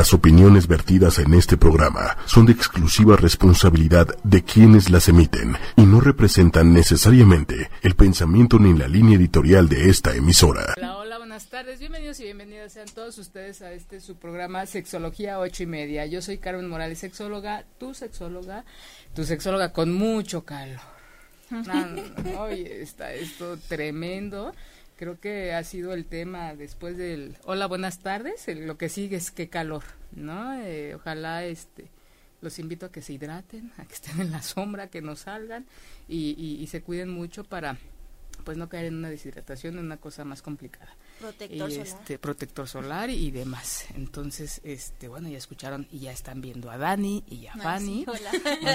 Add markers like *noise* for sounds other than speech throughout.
Las opiniones vertidas en este programa son de exclusiva responsabilidad de quienes las emiten y no representan necesariamente el pensamiento ni la línea editorial de esta emisora. Hola, hola, buenas tardes. Bienvenidos y bienvenidas sean todos ustedes a este su programa Sexología ocho y media. Yo soy Carmen Morales, sexóloga, tu sexóloga, tu sexóloga con mucho calor. *laughs* Hoy está esto tremendo creo que ha sido el tema después del hola buenas tardes lo que sigue es qué calor no eh, ojalá este los invito a que se hidraten a que estén en la sombra que no salgan y, se cuiden mucho para pues no caer en una deshidratación en una cosa más complicada. Protector solar. este protector solar y demás. Entonces este bueno ya escucharon y ya están viendo a Dani y a Fanny.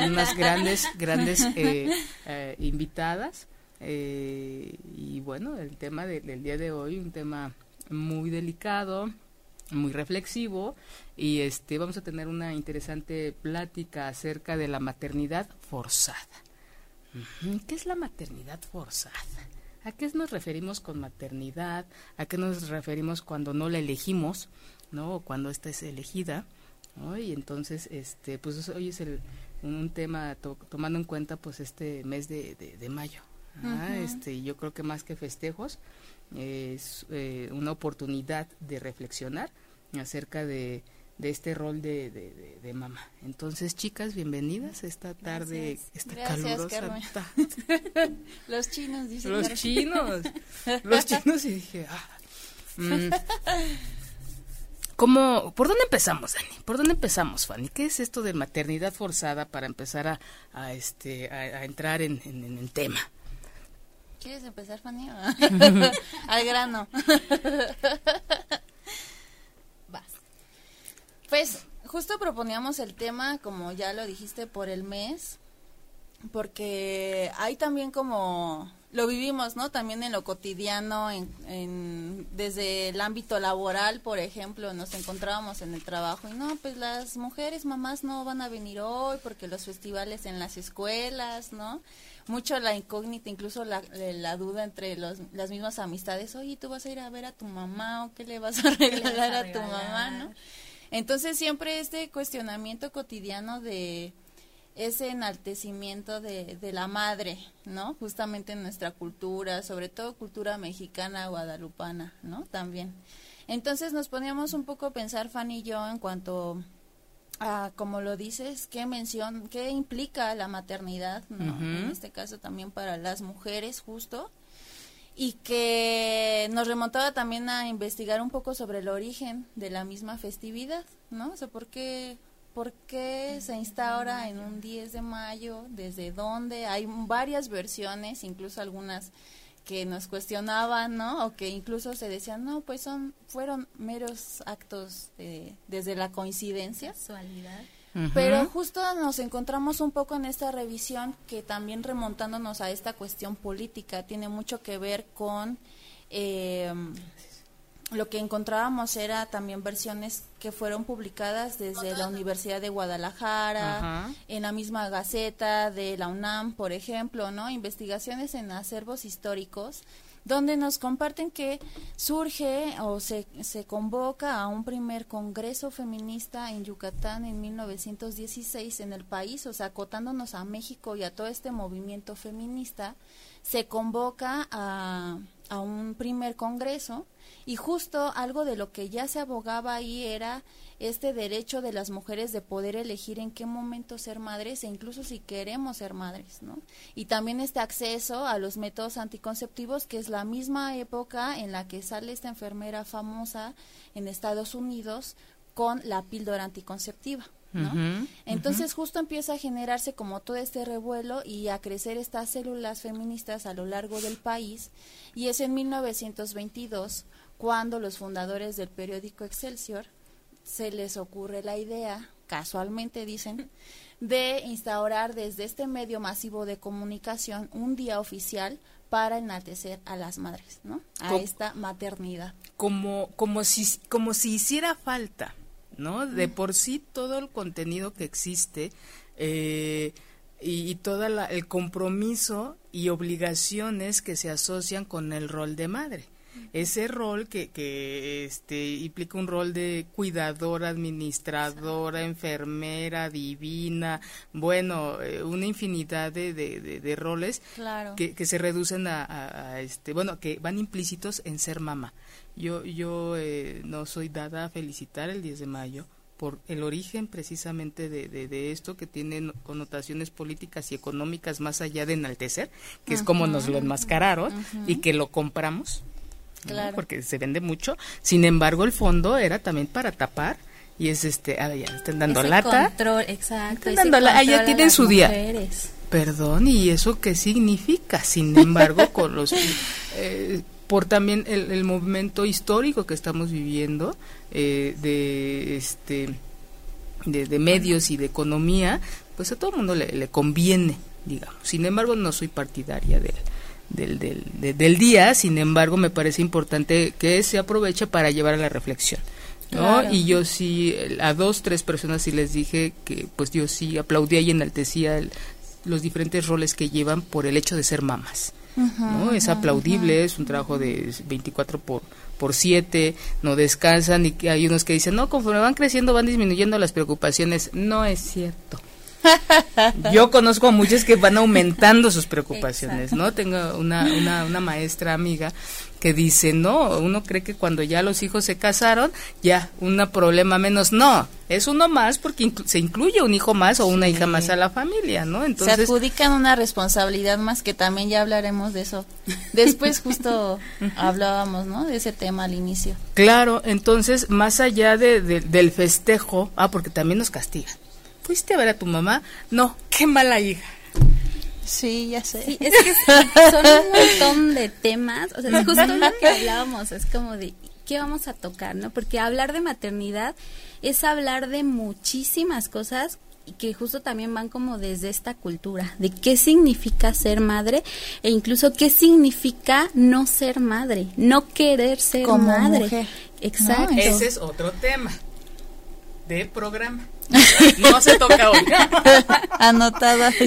unas grandes grandes eh, eh, invitadas eh, y bueno, el tema del día de hoy, un tema muy delicado, muy reflexivo y este vamos a tener una interesante plática acerca de la maternidad forzada. ¿Qué es la maternidad forzada? ¿A qué nos referimos con maternidad? ¿A qué nos referimos cuando no la elegimos, no? O cuando esta es elegida, Y entonces, este, pues hoy es el, un tema tomando en cuenta, pues este mes de, de mayo, Ah, este, yo creo que más que festejos es eh, una oportunidad de reflexionar acerca de, de este rol de, de, mamá. Entonces, chicas, bienvenidas esta tarde, esta calurosa. *laughs* los chinos, dicen. Los chinos, *laughs* los chinos, y dije, ah, mm. ¿Cómo, ¿Por dónde empezamos, Dani? ¿Por dónde empezamos, Fanny? ¿Qué es esto de maternidad forzada para empezar a, a este, a, entrar en, en el tema? ¿Quieres empezar, Fanny? *laughs* *laughs* Al grano. *laughs* Vas. Pues justo proponíamos el tema, como ya lo dijiste, por el mes, porque hay también como lo vivimos, ¿no? También en lo cotidiano, en, desde el ámbito laboral, por ejemplo, nos encontrábamos en el trabajo y no, pues las mujeres mamás no van a venir hoy porque los festivales en las escuelas, ¿no? Mucho la incógnita, incluso la, la duda entre los, las mismas amistades, oye, tú vas a ir a ver a tu mamá o qué le vas a *laughs* regalar a, tu mamá, ¿no? Entonces siempre este cuestionamiento cotidiano de ese enaltecimiento de, de la madre, ¿no? Justamente en nuestra cultura, sobre todo cultura mexicana guadalupana, ¿no? También. Entonces nos poníamos un poco a pensar, Fanny y yo, en cuanto Ah, como lo dices, qué mención, qué implica la maternidad, en este caso también para las mujeres, justo, y que nos remontaba también a investigar un poco sobre el origen de la misma festividad, ¿no? O sea, ¿por qué, por qué se instaura en un 10 de mayo? ¿Desde dónde? Hay varias versiones, incluso algunas que nos cuestionaban, ¿no? O que incluso se decían, no, pues son, fueron meros actos desde la coincidencia. Casualidad. Pero justo nos encontramos un poco en esta revisión que también remontándonos a esta cuestión política tiene mucho que ver con eh, lo que encontrábamos era también versiones que fueron publicadas desde la Universidad de Guadalajara, en la misma Gaceta de la UNAM, por ejemplo, ¿no? Investigaciones en acervos históricos donde nos comparten que surge o se, se convoca a un primer congreso feminista en Yucatán en 1916 en el país, o sea, acotándonos a México y a todo este movimiento feminista, se convoca a, a un primer congreso y justo algo de lo que ya se abogaba ahí era este derecho de las mujeres de poder elegir en qué momento ser madres e incluso si queremos ser madres, ¿no? Y también este acceso a los métodos anticonceptivos, que es la misma época en la que sale esta enfermera famosa en Estados Unidos con la píldora anticonceptiva. ¿No? Entonces justo empieza a generarse como todo este revuelo y a crecer estas células feministas a lo largo del país y es en 1922 cuando los fundadores del periódico Excelsior se les ocurre la idea, casualmente dicen, de instaurar desde este medio masivo de comunicación un día oficial para enaltecer a las madres, ¿no? A esta maternidad. Como, como si, como si hiciera falta, ¿no? De por sí todo el contenido que existe eh, y, y todo el compromiso y obligaciones que se asocian con el rol de madre. Ese rol que, que este, implica un rol de cuidadora, administradora, enfermera, divina, bueno, eh, una infinidad de, de, roles que, que, se reducen a, este, bueno, que van implícitos en ser mamá. Yo, yo eh, no soy dada a felicitar el 10 de mayo, por el origen precisamente de, de, esto que tiene connotaciones políticas y económicas más allá de enaltecer, que es como nos lo enmascararon y que lo compramos, porque se vende mucho. Sin embargo, el fondo era también para tapar y es este, ah, ya están dando lata. Control, exacto. Están dando la, ah, ya tienen su día. Perdón, ¿y eso qué significa? Sin embargo, con los *laughs* eh, por también el, el, movimiento histórico que estamos viviendo eh, de este de, medios y de economía pues a todo el mundo le, conviene digamos sin embargo no soy partidaria del del, del, día sin embargo me parece importante que se aproveche para llevar a la reflexión ¿no? Y yo sí, a dos, tres personas sí les dije que pues yo sí aplaudía y enaltecía los diferentes roles que llevan por el hecho de ser mamás. ¿No? Es aplaudible, es un trabajo de 24 por, por 7, no descansan y hay unos que dicen, no, conforme van creciendo van disminuyendo las preocupaciones. No es cierto. *laughs* Yo conozco a muchos que van aumentando sus preocupaciones, ¿no? Tengo una, una, una maestra amiga que dice, no, uno cree que cuando ya los hijos se casaron, ya, un problema menos. No, es uno más porque se incluye un hijo más o una hija más a la familia, ¿no? Entonces, se adjudican una responsabilidad más que también ya hablaremos de eso. Después justo *laughs* hablábamos, ¿no? De ese tema al inicio. Claro, entonces, más allá de, del festejo, ah, porque también nos castigan. ¿Fuiste a ver a tu mamá? No, qué mala hija. Sí, ya sé. es que son un montón de temas, o sea, es justo lo que hablábamos, es como de qué vamos a tocar, ¿no? Porque hablar de maternidad es hablar de muchísimas cosas y que justo también van como desde esta cultura, de qué significa ser madre e incluso qué significa no ser madre, no querer ser madre. Exacto. ese es otro tema de programa. *laughs* No se toca hoy. *laughs* Anotada. *laughs*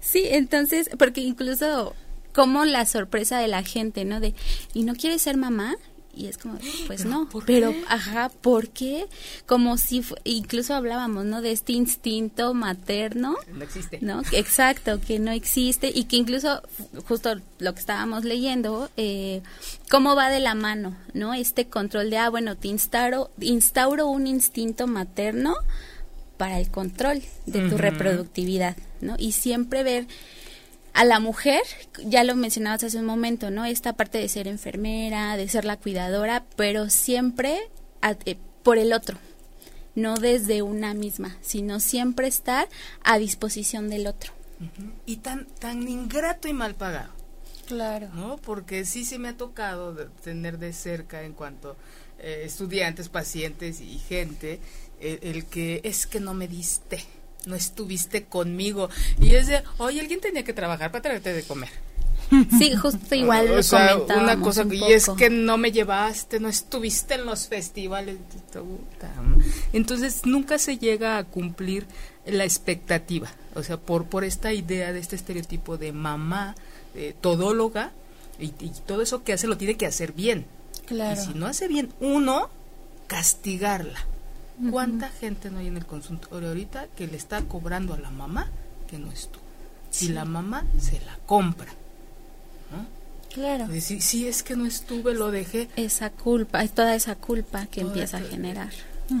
Sí, entonces, porque incluso como la sorpresa de la gente, ¿no? De, ¿y no quieres ser mamá? Y es como, *gasps* pues no, pero, ajá, ¿por qué? Como si, incluso hablábamos, ¿no? De este instinto materno. No existe. ¿No? Exacto, que no existe y que incluso, justo lo que estábamos leyendo, eh, cómo va de la mano, ¿no? Este control de, ah, bueno, te instauro, instauro un instinto materno para el control de tu reproductividad, ¿no? Y siempre ver a la mujer, ya lo mencionabas hace un momento, ¿no? Esta parte de ser enfermera, de ser la cuidadora, pero siempre eh, por el otro, no desde una misma, sino siempre estar a disposición del otro. Y tan, tan ingrato y mal pagado. Claro. ¿No? Porque sí se me ha tocado tener de cerca en cuanto eh, estudiantes, pacientes y gente, el que es que no me diste no estuviste conmigo. Y es de, oye, alguien tenía que trabajar para traerte de comer. Sí, justo igual. o sea, una cosa, y es que no me llevaste, no estuviste en los festivales. Entonces, nunca se llega a cumplir la expectativa. O sea, por, por esta idea de este estereotipo de mamá todóloga, y, todo eso que hace lo tiene que hacer bien. Claro. Y si no hace bien uno, castigarla. ¿Cuánta gente no hay en el consultorio ahorita que le está cobrando a la mamá que no estuvo? Si la mamá se la compra. ¿no? Claro. Si es que no estuve, lo dejé. Esa culpa, es toda esa culpa que empieza a generar.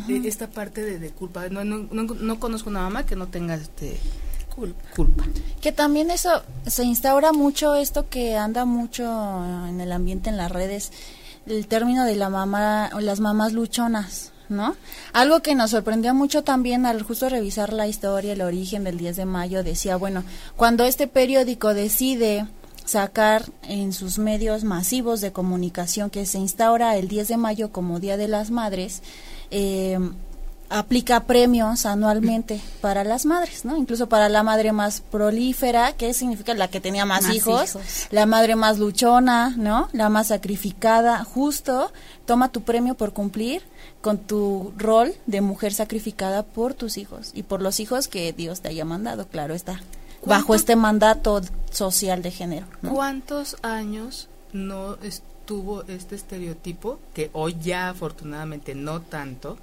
Esta parte de, culpa. No, no, no, conozco una mamá que no tenga este culpa. Que también eso se instaura mucho, esto que anda mucho en el ambiente, en las redes, el término de la mamá, las mamás luchonas. ¿No? Algo que nos sorprendió mucho también al justo revisar la historia, el origen del 10 de mayo, decía, bueno, cuando este periódico decide sacar en sus medios masivos de comunicación que se instaura el 10 de mayo como Día de las Madres, eh, aplica premios anualmente *laughs* para las madres, ¿no? Incluso para la madre más prolífera, que significa la que tenía más, hijos, la madre más luchona, ¿no? La más sacrificada, justo toma tu premio por cumplir con tu rol de mujer sacrificada por tus hijos y por los hijos que Dios te haya mandado, claro está, bajo este mandato social de género. ¿Cuántos años no estuvo este estereotipo, que hoy ya afortunadamente no tanto,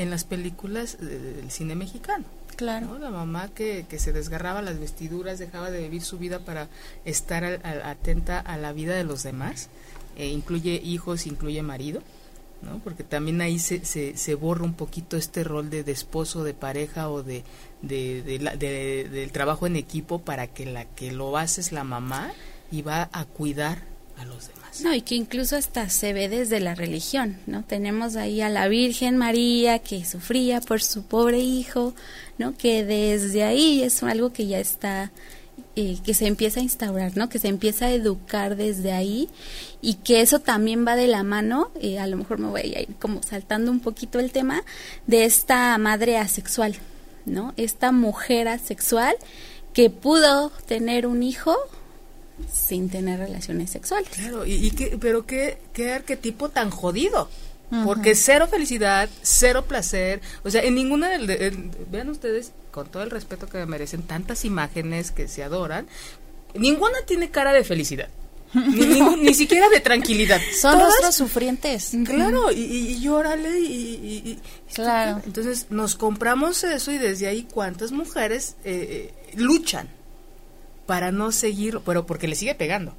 en las películas del cine mexicano. Claro. La mamá que, que, se desgarraba las vestiduras, dejaba de vivir su vida para estar atenta a la vida de los demás, eh, incluye hijos, incluye marido. ¿no? Porque también ahí se, se, se, borra un poquito este rol de, de esposo, de pareja o de, de, de, del trabajo en equipo para que la que lo hace es la mamá y va a cuidar No, y que incluso hasta se ve desde la religión, ¿no? Tenemos ahí a la Virgen María que sufría por su pobre hijo, ¿no? Que desde ahí es algo que ya está eh, que se empieza a instaurar, ¿no? Que se empieza a educar desde ahí y que eso también va de la mano, eh, a lo mejor me voy a ir como saltando un poquito el tema, de esta madre asexual, ¿no? Esta mujer asexual que pudo tener un hijo sin tener relaciones sexuales. Claro, y, que, pero qué, qué arquetipo tan jodido. Porque cero felicidad, cero placer, o sea, en ninguna del... vean ustedes, con todo el respeto que me merecen, tantas imágenes que se adoran, ninguna tiene cara de felicidad. Ni, ni, *laughs* siquiera de tranquilidad. Son nuestros sufrientes. Claro, y, y, llórale y, Claro. Entonces nos compramos eso y desde ahí cuántas mujeres eh, eh, luchan para no seguir, pero porque le sigue pegando.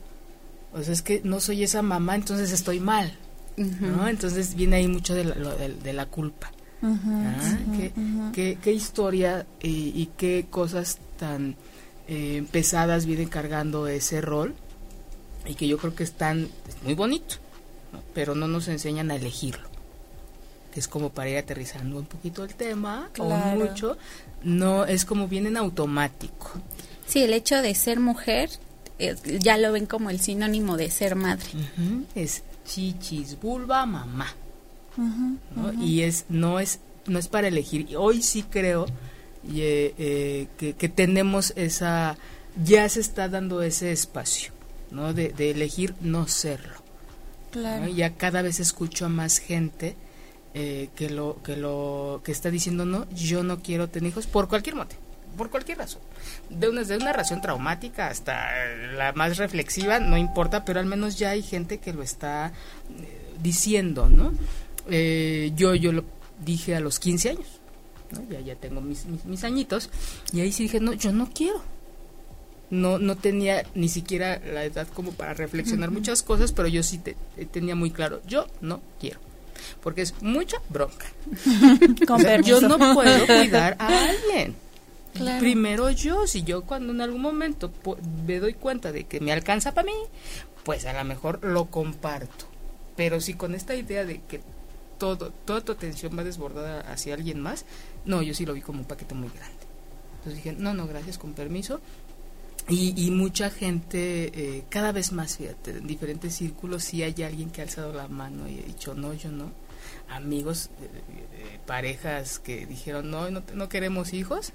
O sea, es que no soy esa mamá, entonces estoy mal. ¿no? Entonces viene ahí mucho de la, de, la culpa. Ah, ¿Qué, qué, historia y, qué cosas tan eh, pesadas vienen cargando ese rol y que yo creo que están muy bonito, pero no nos enseñan a elegirlo. Que es como para ir aterrizando un poquito el tema, o mucho, no es como viene en automático. Sí, el hecho de ser mujer eh, ya lo ven como el sinónimo de ser madre. Es chichis, vulva, mamá. Y es no es no es para elegir. Hoy sí creo eh, eh, que, que, tenemos esa ya se está dando ese espacio, ¿no? De, elegir no serlo. Claro. Ya cada vez escucho a más gente que lo que lo que está diciendo no, yo no quiero tener hijos por cualquier motivo por cualquier razón. De una, de una razón traumática hasta la más reflexiva, no importa, pero al menos ya hay gente que lo está eh, diciendo, ¿no? Eh, yo, yo lo dije a los 15 años, ya, ya tengo mis, mis, añitos, y ahí sí dije, no, yo no quiero. No, no tenía ni siquiera la edad como para reflexionar muchas cosas, pero yo sí tenía muy claro, yo no quiero porque es mucha bronca. *laughs* yo no puedo cuidar a alguien. Primero yo, si yo cuando en algún momento me doy cuenta de que me alcanza para mí, pues a lo mejor lo comparto. Pero si con esta idea de que todo, toda tu atención va desbordada hacia alguien más, no, yo sí lo vi como un paquete muy grande. Entonces dije, no, no, gracias, con permiso. Y, mucha gente, eh, cada vez más, fíjate, en diferentes círculos, sí hay alguien que ha alzado la mano y ha dicho, no, yo no. Amigos, eh, eh, parejas que dijeron, no, no, no queremos hijos,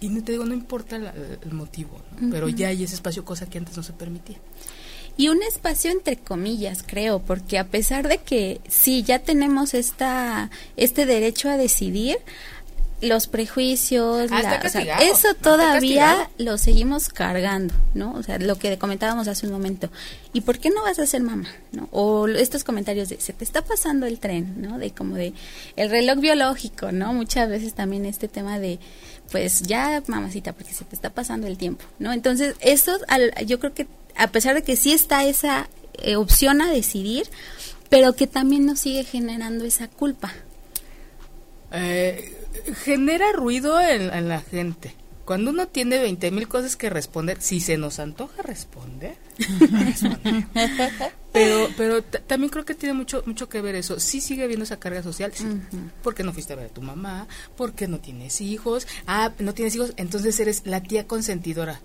y no te digo, no importa el motivo, pero ya hay ese espacio, cosa que antes no se permitía. Y un espacio entre comillas, creo, porque a pesar de que sí, ya tenemos esta, este derecho a decidir, los prejuicios, ah, eso todavía lo seguimos cargando, ¿no? O sea, lo que comentábamos hace un momento. ¿Y por qué no vas a ser mamá? ¿no? O estos comentarios de se te está pasando el tren, ¿no? De como de el reloj biológico, ¿no? Muchas veces también este tema de pues ya mamacita porque se te está pasando el tiempo, ¿no? Entonces, eso yo creo que a pesar de que sí está esa eh, opción a decidir, pero que también nos sigue generando esa culpa. Eh, genera ruido en, la gente. Cuando uno tiene 20 mil cosas que responder, si se nos antoja responder, *laughs* pero pero también creo que tiene mucho mucho que ver eso. Sí sigue habiendo esa carga social, sí. Porque no fuiste a ver a tu mamá, porque no tienes hijos. Ah, no tienes hijos, entonces eres la tía consentidora.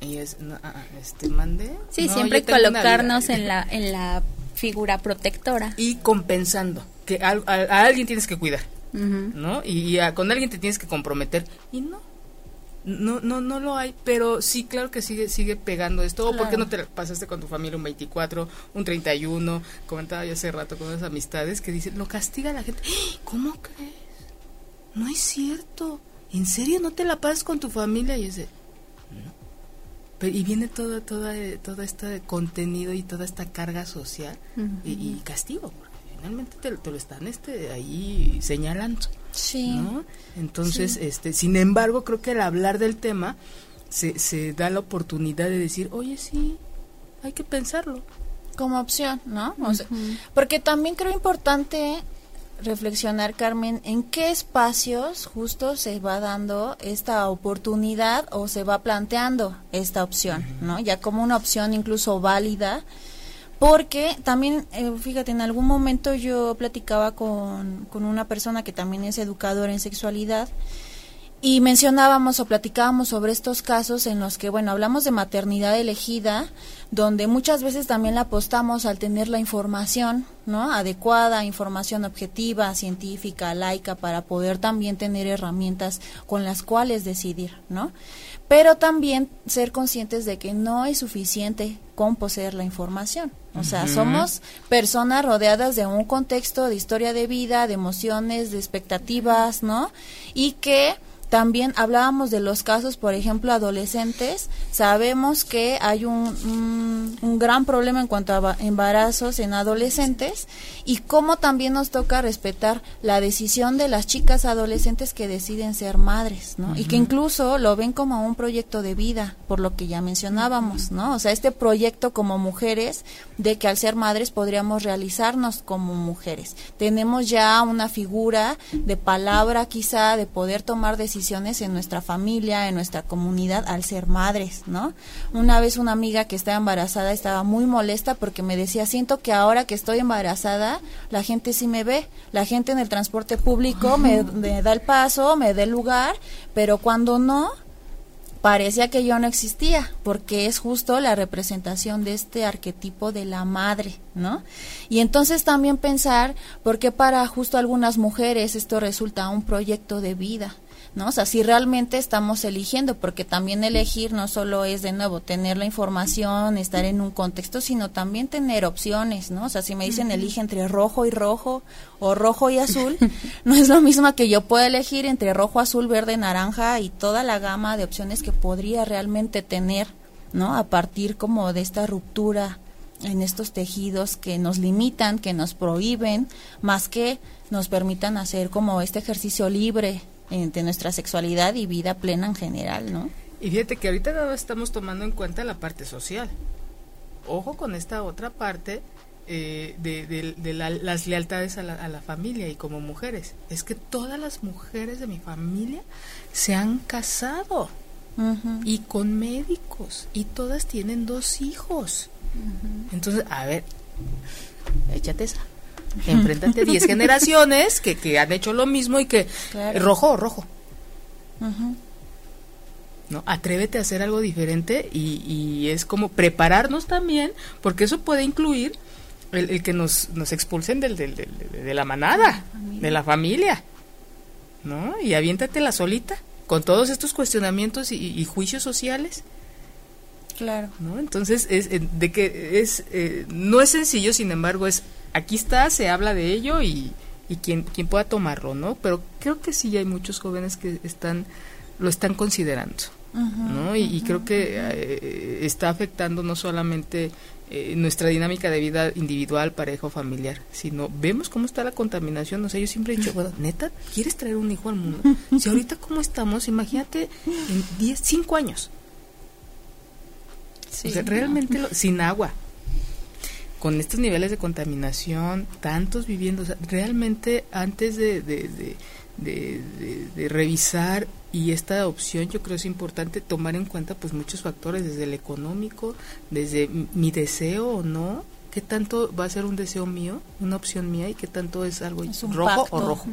Y es, ah, ah, este, mande. Sí, siempre colocarnos en la, en la figura protectora. Y compensando, que a alguien tienes que cuidar. ¿no? Y, con alguien te tienes que comprometer y no. No, no, no lo hay, pero sí, claro que sigue, sigue pegando esto. ¿O por qué no te pasaste con tu familia un 24, un 31? Comentaba yo hace rato con unas amistades que dicen, lo castiga la gente. ¡Ah! ¿Cómo crees? No es cierto. ¿En serio no te la pasas con tu familia? Y es de, y viene todo, todo, todo este contenido y toda esta carga social y, castigo, porque finalmente te, lo están este, ahí señalando. Sí. Entonces, este, sin embargo, creo que al hablar del tema se, se da la oportunidad de decir, oye, sí, hay que pensarlo. Como opción, ¿no? porque también creo importante reflexionar, Carmen, en qué espacios justo se va dando esta oportunidad o se va planteando esta opción, ¿no? Ya como una opción incluso válida, porque también, eh, fíjate, en algún momento yo platicaba con, con una persona que también es educadora en sexualidad y mencionábamos o platicábamos sobre estos casos en los que, bueno, hablamos de maternidad elegida, donde muchas veces también la apostamos al tener la información, ¿no? Adecuada, información objetiva, científica, laica, para poder también tener herramientas con las cuales decidir, ¿no? Pero también ser conscientes de que no es suficiente con poseer la información. O sea, somos personas rodeadas de un contexto de historia de vida, de emociones, de expectativas, ¿no? Y que también hablábamos de los casos, por ejemplo, adolescentes. Sabemos que hay un, un, gran problema en cuanto a embarazos en adolescentes y cómo también nos toca respetar la decisión de las chicas adolescentes que deciden ser madres, ¿no? Y que incluso lo ven como un proyecto de vida, por lo que ya mencionábamos, ¿no? O sea, este proyecto como mujeres de que al ser madres podríamos realizarnos como mujeres. Tenemos ya una figura de palabra quizá de poder tomar decisiones en nuestra familia, en nuestra comunidad al ser madres, ¿no? Una vez una amiga que estaba embarazada estaba muy molesta porque me decía, siento que ahora que estoy embarazada, la gente sí me ve, la gente en el transporte público *laughs* me, me da el paso, me da el lugar, pero cuando no, parecía que yo no existía, porque es justo la representación de este arquetipo de la madre, ¿no? Y entonces también pensar por qué para justo algunas mujeres esto resulta un proyecto de vida, ¿no? O sea, si realmente estamos eligiendo, porque también elegir no solo es de nuevo tener la información, estar en un contexto, sino también tener opciones, ¿no? O sea, si me dicen elige entre rojo y rojo o rojo y azul, *laughs* no es lo mismo que yo pueda elegir entre rojo, azul, verde, naranja y toda la gama de opciones que podría realmente tener, ¿no? A partir como de esta ruptura en estos tejidos que nos limitan, que nos prohíben, más que nos permitan hacer como este ejercicio libre de nuestra sexualidad y vida plena en general, ¿no? Y fíjate que ahorita no estamos tomando en cuenta la parte social. Ojo con esta otra parte eh, de, las lealtades a la, familia y como mujeres. Es que todas las mujeres de mi familia se han casado y con médicos y todas tienen dos hijos. Entonces, a ver, échate esa enfréntate 10 *laughs* generaciones que, que han hecho lo mismo y que rojo, rojo. ¿No? Atrévete a hacer algo diferente y, y, es como prepararnos también, porque eso puede incluir el, que nos, nos expulsen del, del, de la manada, de la familia. ¿No? Y aviéntate la solita, con todos estos cuestionamientos y, juicios sociales. Claro. ¿No? Entonces, es, eh, de que es, eh, no es sencillo, sin embargo, es aquí está, se habla de ello y, y quien, quien pueda tomarlo, ¿no? Pero creo que sí hay muchos jóvenes que están, lo están considerando, ¿no? Y, creo que eh, está afectando no solamente eh, nuestra dinámica de vida individual, pareja o familiar, sino vemos cómo está la contaminación. O sea, yo siempre he dicho, bueno, neta, ¿quieres traer un hijo al mundo? Si ahorita cómo estamos, imagínate en 10, 5 años. Sí, realmente sin agua, con estos niveles de contaminación, tantos viviendo, realmente antes de, de, de, revisar y esta opción yo creo es importante tomar en cuenta pues muchos factores, desde el económico, desde mi deseo o no, qué tanto va a ser un deseo mío, una opción mía y qué tanto es algo rojo o rojo.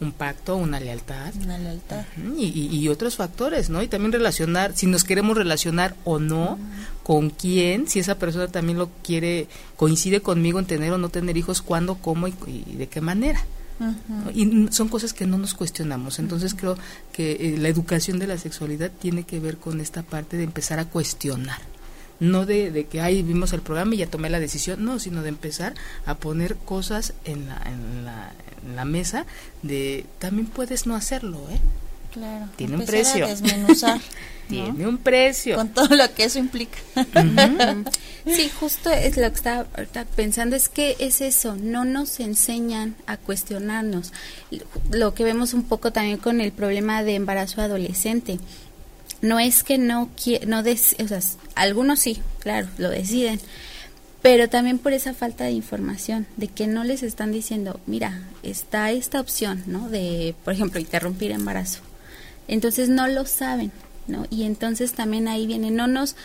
Un pacto, una lealtad. Una lealtad. y, y, otros factores, ¿no? Y también relacionar, si nos queremos relacionar o no, con quién, si esa persona también lo quiere, coincide conmigo en tener o no tener hijos, cuándo, cómo y, de qué manera. Y son cosas que no nos cuestionamos. Entonces creo que eh, la educación de la sexualidad tiene que ver con esta parte de empezar a cuestionar no de, que ahí vimos el programa y ya tomé la decisión, no, sino de empezar a poner cosas en la, en la, en la mesa de también puedes no hacerlo, ¿eh? Claro. Tiene un precio. desmenuzar. *laughs* Tiene un precio. Con todo lo que eso implica. sí, justo es lo que estaba pensando, es que es eso, no nos enseñan a cuestionarnos. Lo que vemos un poco también con el problema de embarazo adolescente. No es que no no o sea, algunos sí, claro, lo deciden, pero también por esa falta de información, de que no les están diciendo, mira, está esta opción, ¿no? De, por ejemplo, interrumpir embarazo. Entonces no lo saben. ¿no? Y entonces también ahí viene, no nos,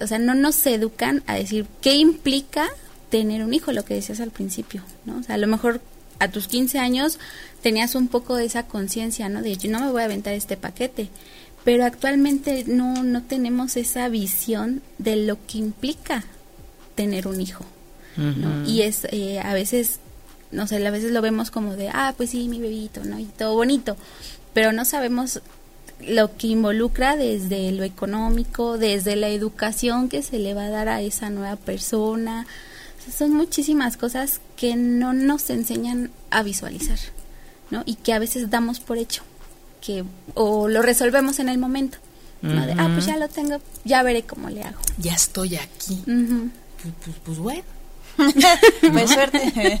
o sea, no nos educan a decir qué implica tener un hijo, lo que decías al principio, ¿no? O sea, a lo mejor a tus 15 años tenías un poco de esa conciencia, ¿no? De yo no me voy a aventar este paquete, pero actualmente no, no tenemos esa visión de lo que implica tener un hijo, ¿no? Y es, eh, a veces, no sé, a veces lo vemos como de, ah, pues sí, mi bebito, ¿no? Y todo bonito, pero no sabemos lo que involucra desde lo económico, desde la educación que se le va a dar a esa nueva persona. son muchísimas cosas que no nos enseñan a visualizar, ¿no? Y que a veces damos por hecho, que o lo resolvemos en el momento. ¿no? De, ah, pues ya lo tengo, ya veré cómo le hago. Ya estoy aquí. Pues, pues, pues, bueno. *laughs* pues suerte.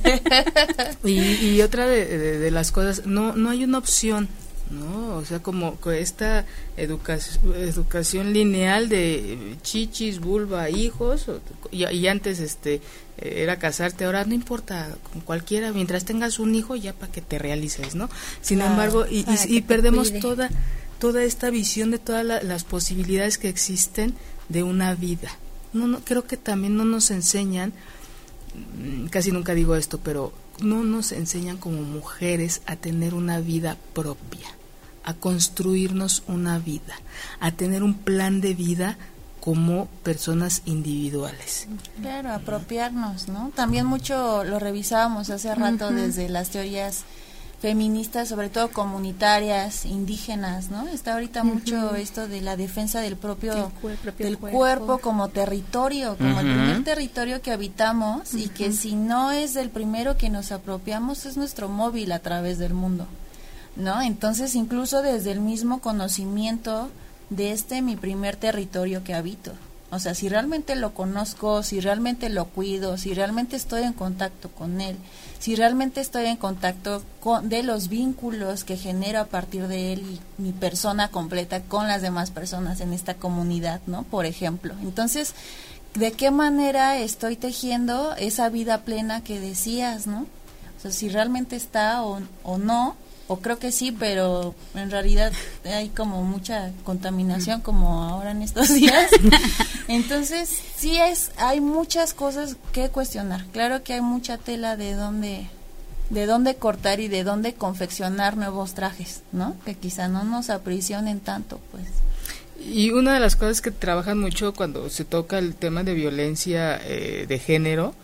*laughs* y, otra de, de, las cosas, no, no hay una opción ¿no? O sea, como esta educación, educación lineal de chichis, vulva, hijos, y, antes este era casarte, ahora no importa, con cualquiera, mientras tengas un hijo ya para que te realices, ¿no? Sin embargo, y, y, perdemos toda, toda esta visión de todas las posibilidades que existen de una vida. No, no, creo que también no nos enseñan, mm, casi nunca digo esto, pero no nos enseñan como mujeres a tener una vida propia, a construirnos una vida, a tener un plan de vida como personas individuales. Claro, apropiarnos, ¿no? También mucho lo revisábamos hace rato desde las teorías feministas, sobre todo comunitarias, indígenas, ¿no? Está ahorita mucho esto de la defensa del propio, del cuerpo. como territorio, como el primer territorio que habitamos y que si no es el primero que nos apropiamos es nuestro móvil a través del mundo, ¿no? Entonces incluso desde el mismo conocimiento de este mi primer territorio que habito. O sea, si realmente lo conozco, si realmente lo cuido, si realmente estoy en contacto con él, si realmente estoy en contacto con, de los vínculos que genero a partir de él y mi persona completa con las demás personas en esta comunidad, ¿no? Por ejemplo. Entonces, ¿de qué manera estoy tejiendo esa vida plena que decías, ¿no? O sea, si realmente está o, o no, o creo que sí, pero en realidad hay como mucha contaminación como ahora en estos días. *laughs* Entonces, sí es hay muchas cosas que cuestionar. Claro que hay mucha tela de dónde de dónde cortar y de dónde confeccionar nuevos trajes, ¿no? Que quizá no nos aprisionen tanto, pues. Y una de las cosas que trabajan mucho cuando se toca el tema de violencia eh, de género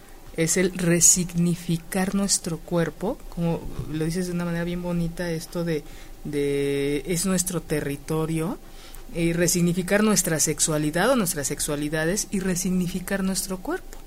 es el resignificar nuestro cuerpo, como lo dices de una manera bien bonita, esto de, de es nuestro territorio, y resignificar nuestra sexualidad o nuestras sexualidades y resignificar nuestro cuerpo.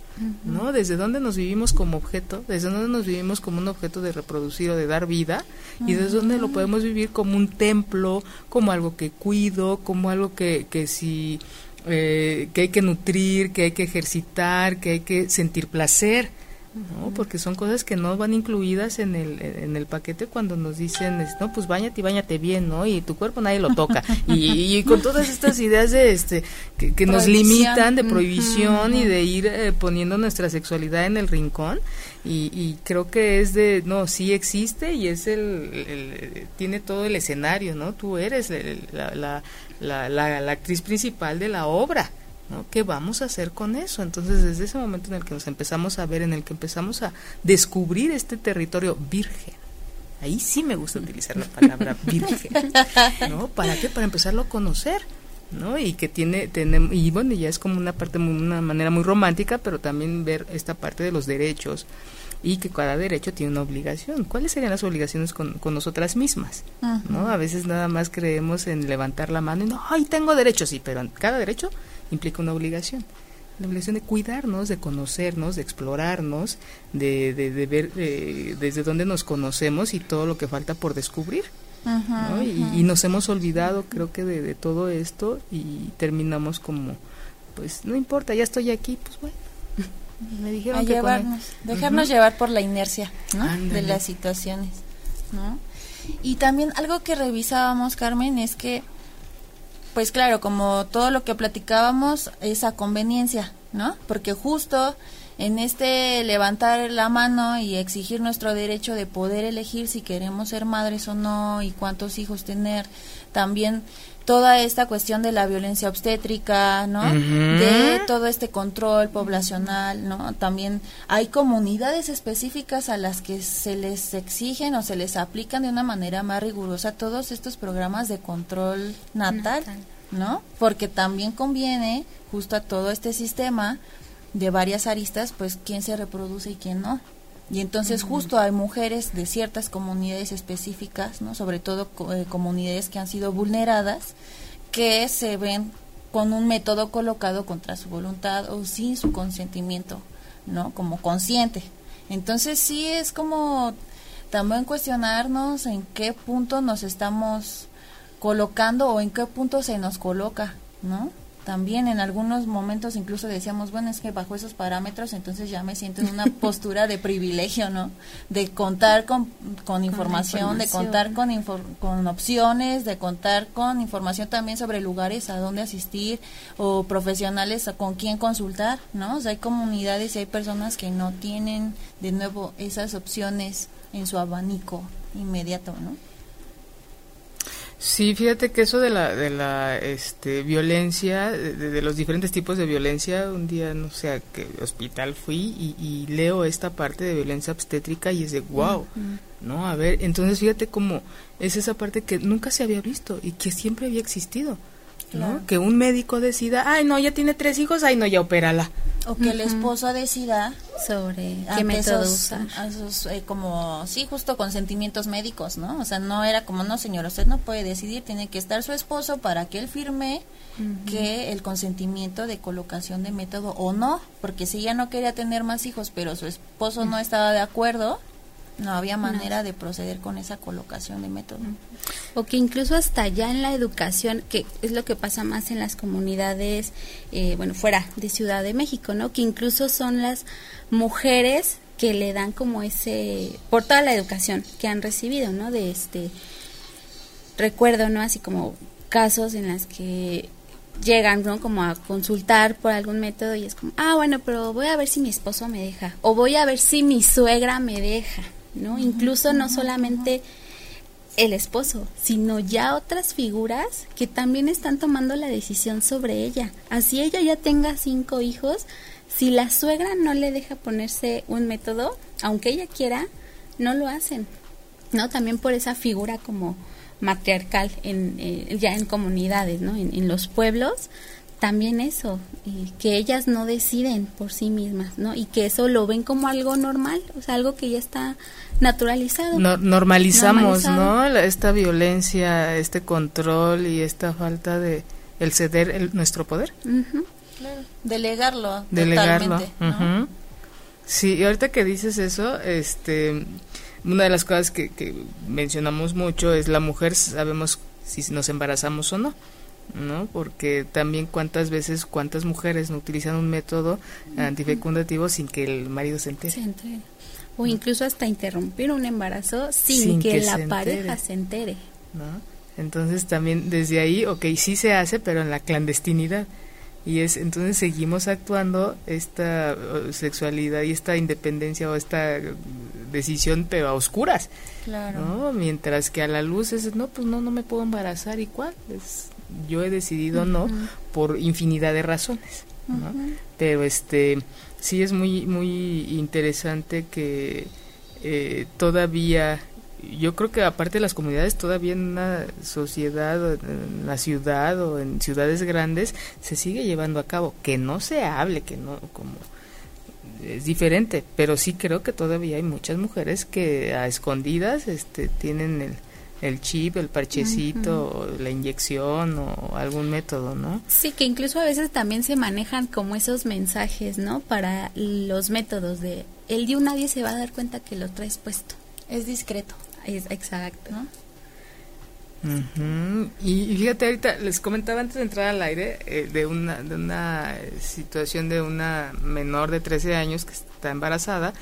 ¿no? Desde dónde nos vivimos como objeto, desde dónde nos vivimos como un objeto de reproducir o de dar vida, y desde dónde lo podemos vivir como un templo, como algo que cuido, como algo que, que si eh, que hay que nutrir, que hay que ejercitar, que hay que sentir placer, ¿no? Porque son cosas que no van incluidas en el, en el paquete cuando nos dicen, no, pues bañate y bañate bien, ¿no? Y tu cuerpo nadie lo toca. *laughs* y, con todas estas ideas de este que, nos limitan de prohibición y de ir eh, poniendo nuestra sexualidad en el rincón. Y, creo que es de, no, sí existe y es el, tiene todo el escenario, ¿no? Tú eres la, la, la, actriz principal de la obra. ¿no? ¿Qué vamos a hacer con eso? Entonces, desde ese momento en el que nos empezamos a ver, en el que empezamos a descubrir este territorio virgen, ahí sí me gusta utilizar la palabra *laughs* virgen, ¿no? ¿Para qué? Para empezarlo a conocer. ¿no? Y que tiene, tenemos, y bueno, ya es como una parte, una manera muy romántica, pero también ver esta parte de los derechos, y que cada derecho tiene una obligación. ¿Cuáles serían las obligaciones con, con nosotras mismas? ¿no? A veces nada más creemos en levantar la mano y no, ay, tengo derecho, sí, pero cada derecho implica una obligación. La obligación de cuidarnos, de conocernos, de explorarnos, de, de, ver eh, desde dónde nos conocemos y todo lo que falta por descubrir. y, nos hemos olvidado, creo que, de, todo esto y terminamos como, pues, no importa, ya estoy aquí, pues bueno. Me dijeron que dejarnos llevar por la inercia de las situaciones. ¿no? Y también algo que revisábamos, Carmen, es que, pues claro, como todo lo que platicábamos es a conveniencia, ¿no? Porque justo en este levantar la mano y exigir nuestro derecho de poder elegir si queremos ser madres o no y cuántos hijos tener, también toda esta cuestión de la violencia obstétrica, ¿no? De todo este control poblacional, ¿no? También hay comunidades específicas a las que se les exigen o se les aplican de una manera más rigurosa todos estos programas de control natal, ¿no? Porque también conviene justo a todo este sistema de varias aristas, pues quién se reproduce y quién no. Y entonces justo hay mujeres de ciertas comunidades específicas, ¿no? sobre todo eh, comunidades que han sido vulneradas, que se ven con un método colocado contra su voluntad o sin su consentimiento, ¿no? Como consciente. Entonces sí es como también cuestionarnos en qué punto nos estamos colocando o en qué punto se nos coloca, ¿no? También en algunos momentos incluso decíamos, bueno, es que bajo esos parámetros entonces ya me siento en una *laughs* postura de privilegio, ¿no? De contar con, con, información, de contar con, con opciones, de contar con información también sobre lugares a dónde asistir o profesionales con quién consultar, ¿no? O sea, hay comunidades y hay personas que no tienen de nuevo esas opciones en su abanico inmediato, ¿no? Sí, fíjate que eso de la, de la este, violencia, de, los diferentes tipos de violencia, un día, no sé a qué hospital fui y, leo esta parte de violencia obstétrica y es de wow, ¿no? A ver, entonces fíjate cómo es esa parte que nunca se había visto y que siempre había existido. Que un médico decida, ay, no, ya tiene tres hijos, ay, no, ya opérala. O que el esposo decida sobre qué método usar. Esos, eh, como, sí, justo consentimientos médicos, ¿no? O sea, no era como, no, señor, usted no puede decidir, tiene que estar su esposo para que él firme que el consentimiento de colocación de método o no, porque si ella no quería tener más hijos, pero su esposo no estaba de acuerdo, no había manera de proceder con esa colocación de método. O que incluso hasta ya en la educación, que es lo que pasa más en las comunidades, eh, bueno, fuera de Ciudad de México, ¿no? Que incluso son las mujeres que le dan como ese, por toda la educación que han recibido, ¿no? De este, recuerdo, ¿no? Así como casos en las que llegan, ¿no? Como a consultar por algún método y es como, ah, bueno, pero voy a ver si mi esposo me deja, o voy a ver si mi suegra me deja, ¿no? Incluso no solamente el esposo, sino ya otras figuras que también están tomando la decisión sobre ella. Así ella ya tenga cinco hijos, si la suegra no le deja ponerse un método, aunque ella quiera, no lo hacen, ¿no? También por esa figura como matriarcal en, eh, ya en comunidades, ¿no? En, los pueblos, también eso, y que ellas no deciden por sí mismas, ¿no? Y que eso lo ven como algo normal, o sea, algo que ya está naturalizado. normalizamos, ¿no? Esta violencia, este control y esta falta de el ceder nuestro poder. Delegarlo. Delegarlo. Sí, y ahorita que dices eso, este, una de las cosas que, que mencionamos mucho es la mujer, sabemos si nos embarazamos o no. ¿No? Porque también cuántas veces, cuántas mujeres no utilizan un método antifecundativo sin que el marido se entere. O incluso hasta interrumpir un embarazo sin, que, la pareja se entere. ¿no? Entonces también desde ahí, ok, sí se hace, pero en la clandestinidad. Y es entonces seguimos actuando esta sexualidad y esta independencia o esta decisión pero a oscuras. Claro. Mientras que a la luz es, no, pues no, no me puedo embarazar y cuál. Es, yo he decidido no por infinidad de razones. Pero este sí es muy muy interesante que eh, todavía yo creo que aparte de las comunidades todavía en una sociedad en la ciudad o en ciudades grandes se sigue llevando a cabo. Que no se hable que no como es diferente pero sí creo que todavía hay muchas mujeres que a escondidas este tienen el el chip, el parchecito, la inyección o algún método, ¿no? Sí, que incluso a veces también se manejan como esos mensajes, ¿no? Para los métodos de el día nadie se va a dar cuenta que lo traes puesto. Es discreto. Es exacto. y, fíjate, ahorita les comentaba antes de entrar al aire eh, de, una, de una situación de una menor de 13 años que está embarazada,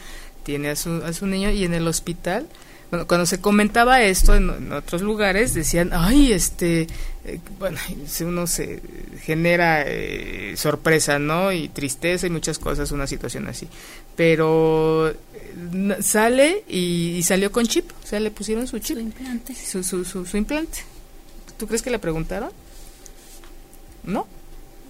tiene a su, a su niño y en el hospital bueno, cuando se comentaba esto en, otros lugares, decían, ay, este, eh, bueno, uno se genera eh, sorpresa, ¿no? Y tristeza y muchas cosas, una situación así. Pero eh, sale y, salió con chip, o sea, le pusieron su chip. Su implante. Su, su, su, implante. ¿Tú crees que le preguntaron? ¿No?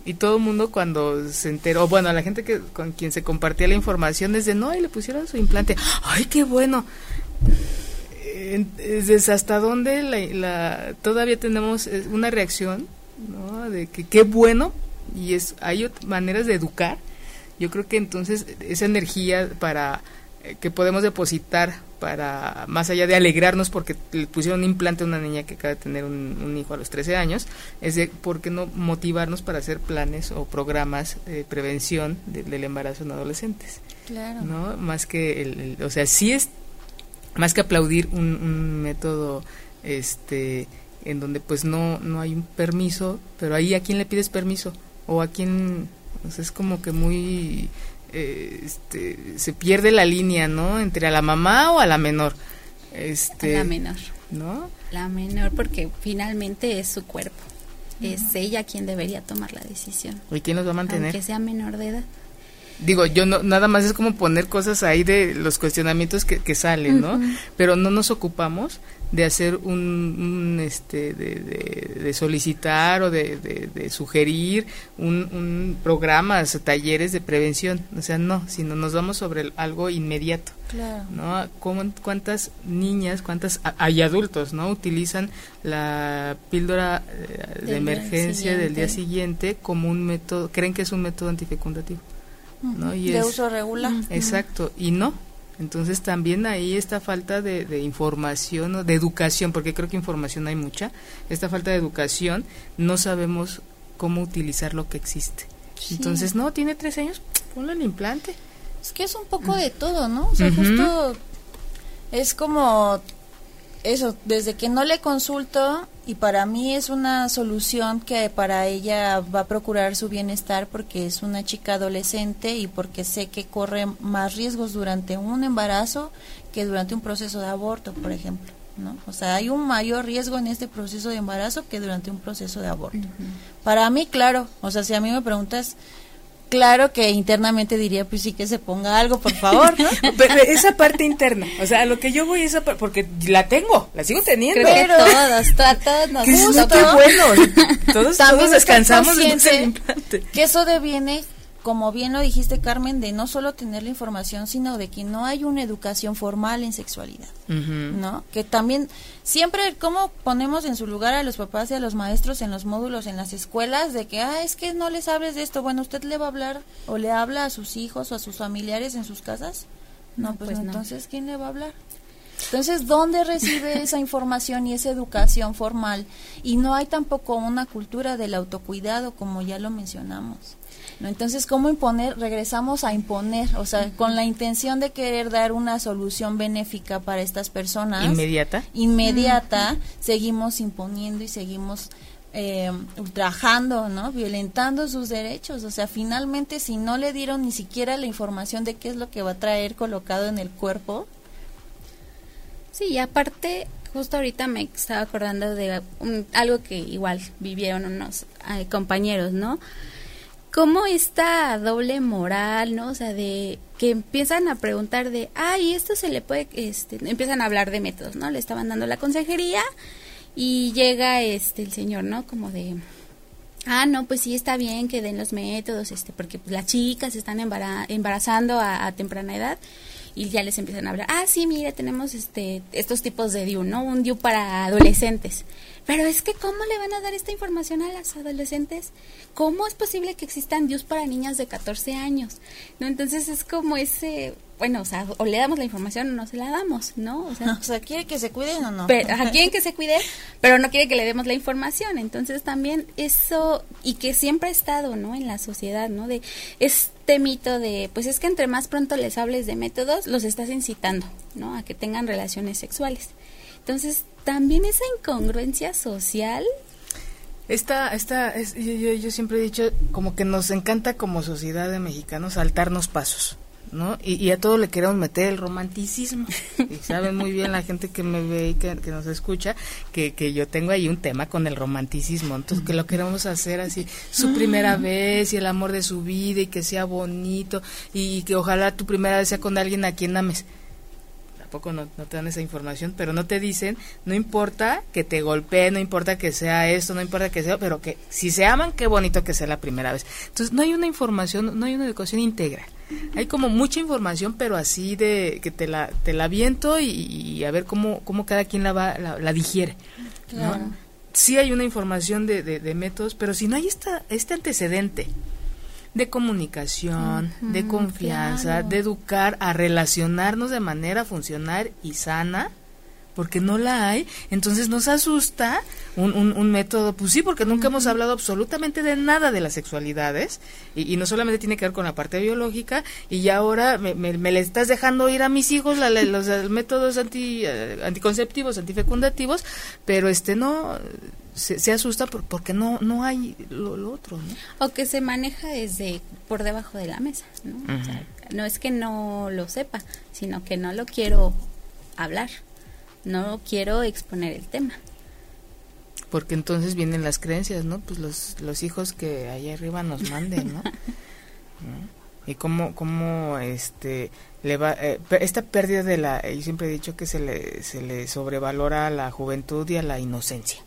y todo el mundo cuando se enteró, bueno, la gente que con quien se compartía la información desde no, y le pusieron su implante. Ay, qué bueno es hasta dónde la, todavía tenemos eh, una reacción ¿no? de que qué bueno y es hay maneras de educar. Yo creo que entonces esa energía para eh, que podemos depositar para más allá de alegrarnos porque le pusieron un implante a una niña que acaba de tener un, hijo a los 13 años es de por qué no motivarnos para hacer planes o programas de prevención del embarazo en adolescentes claro. No más que el o sea sí es más que aplaudir un, método este en donde pues no no hay un permiso pero ahí a quién le pides permiso o a quién es como que muy eh, este, se pierde la línea no entre a la mamá o a la menor este a la menor. no la menor porque finalmente es su cuerpo. Es ella quien debería tomar la decisión. Y quién los va a mantener aunque sea menor de edad digo, yo no, nada más es como poner cosas ahí de los cuestionamientos que, que salen, ¿no? Pero no nos ocupamos de hacer un, este, de, de, solicitar o de, de sugerir un, un programas, talleres de prevención, o sea, no, sino nos vamos sobre algo inmediato, claro. ¿no? ¿Cuántas niñas, cuántas, hay adultos, ¿no? Utilizan la píldora eh, de emergencia del día siguiente como un método, creen que es un método antifecundativo de uso regular. Exacto, y no. Entonces también ahí esta falta de, información, o de educación, porque creo que información hay mucha, esta falta de educación, no sabemos cómo utilizar lo que existe. Entonces, no, tiene tres años, ponle el implante. Es que es un poco de todo, ¿no? O sea, justo es como eso, desde que no le consulto y para mí es una solución que para ella va a procurar su bienestar porque es una chica adolescente y porque sé que corre más riesgos durante un embarazo que durante un proceso de aborto, por ejemplo. ¿no? O sea, hay un mayor riesgo en este proceso de embarazo que durante un proceso de aborto. Para mí, claro, o sea, si a mí me preguntas, claro que internamente diría, pues sí que se ponga algo, por favor, ¿no? *laughs* Pero esa parte interna, o sea, a lo que yo voy esa porque la tengo, la sigo teniendo. pero todos, todos nos gusta. bueno, *laughs* todos, todos descansamos de Que eso deviene como bien lo dijiste Carmen, de no solo tener la información, sino de que no hay una educación formal en sexualidad, ¿no? Que también siempre cómo ponemos en su lugar a los papás y a los maestros en los módulos en las escuelas de que ah es que no les hables de esto, bueno usted le va a hablar o le habla a sus hijos o a sus familiares en sus casas, no, pues, pues entonces quién le va a hablar. Entonces, ¿dónde recibe *laughs* esa información y esa educación formal? Y no hay tampoco una cultura del autocuidado, como ya lo mencionamos. Entonces, ¿cómo imponer? Regresamos a imponer, o sea, con la intención de querer dar una solución benéfica para estas personas. Inmediata. Inmediata, seguimos imponiendo y seguimos eh, ultrajando, ¿no? Violentando sus derechos. O sea, finalmente, si no le dieron ni siquiera la información de qué es lo que va a traer colocado en el cuerpo. Sí, y aparte, justo ahorita me estaba acordando de algo que igual vivieron unos eh, compañeros, ¿no? Como esta doble moral, ¿no? O sea, de que empiezan a preguntar de, ay, esto se le puede, este, empiezan a hablar de métodos, ¿no? Le estaban dando la consejería y llega este el señor, ¿no? Como de, ah, no, pues sí está bien que den los métodos, este, porque pues, las chicas están embarazando a, a, temprana edad y ya les empiezan a hablar, ah, sí, mire, tenemos este, estos tipos de DIU, ¿no? Un DIU para adolescentes. Pero es que, ¿cómo le van a dar esta información a las adolescentes? ¿Cómo es posible que existan Dios para niñas de 14 años? ¿No? Entonces es como ese, bueno, o sea, o le damos la información o no se la damos, ¿no? O sea, *laughs* o ¿quiere que se cuiden o no? Pero, quieren que se cuide, pero no quiere que le demos la información. Entonces también eso, y que siempre ha estado, ¿no? En la sociedad, ¿no? De este mito de, pues es que entre más pronto les hables de métodos, los estás incitando, ¿no? A que tengan relaciones sexuales. Entonces, también esa incongruencia social esta, esta, es, yo, yo, siempre he dicho, como que nos encanta como sociedad de mexicanos saltarnos pasos. ¿no? Y, a todo le queremos meter el romanticismo. Y saben muy bien la gente que me ve y que, nos escucha que, que, yo tengo ahí un tema con el romanticismo. Entonces, que lo queremos hacer así, su primera vez y el amor de su vida y que sea bonito y que ojalá tu primera vez sea con alguien a quien ames. Tampoco no, no te dan esa información, pero no te dicen, no importa que te golpee, no importa que sea esto, no importa que sea, pero que si se aman, qué bonito que sea la primera vez. Entonces, no hay una información, no hay una educación integral hay como mucha información, pero así de que te la, te la viento y, a ver cómo, cómo cada quien la, va, la, digiere. Sí hay una información de, de, métodos, pero si no hay esta, este antecedente de comunicación, de confianza, de educar a relacionarnos de manera funcional y sana, porque no la hay, entonces nos asusta un, un, método, pues sí, porque nunca hemos hablado absolutamente de nada de las sexualidades, y, no solamente tiene que ver con la parte biológica, y ya ahora me, me, le estás dejando ir a mis hijos los, métodos anti, eh, anticonceptivos, antifecundativos, pero este no... Se, asusta porque no no hay lo, otro o que se maneja desde por debajo de la mesa no no es que no lo sepa sino que no lo quiero hablar no quiero exponer el tema. Porque entonces vienen las creencias, ¿no? Pues los, los hijos que allá arriba nos manden, *laughs* ¿no? Y cómo, cómo este, le va, eh, esta pérdida de la, yo siempre he dicho que se le, se le sobrevalora a la juventud y a la inocencia.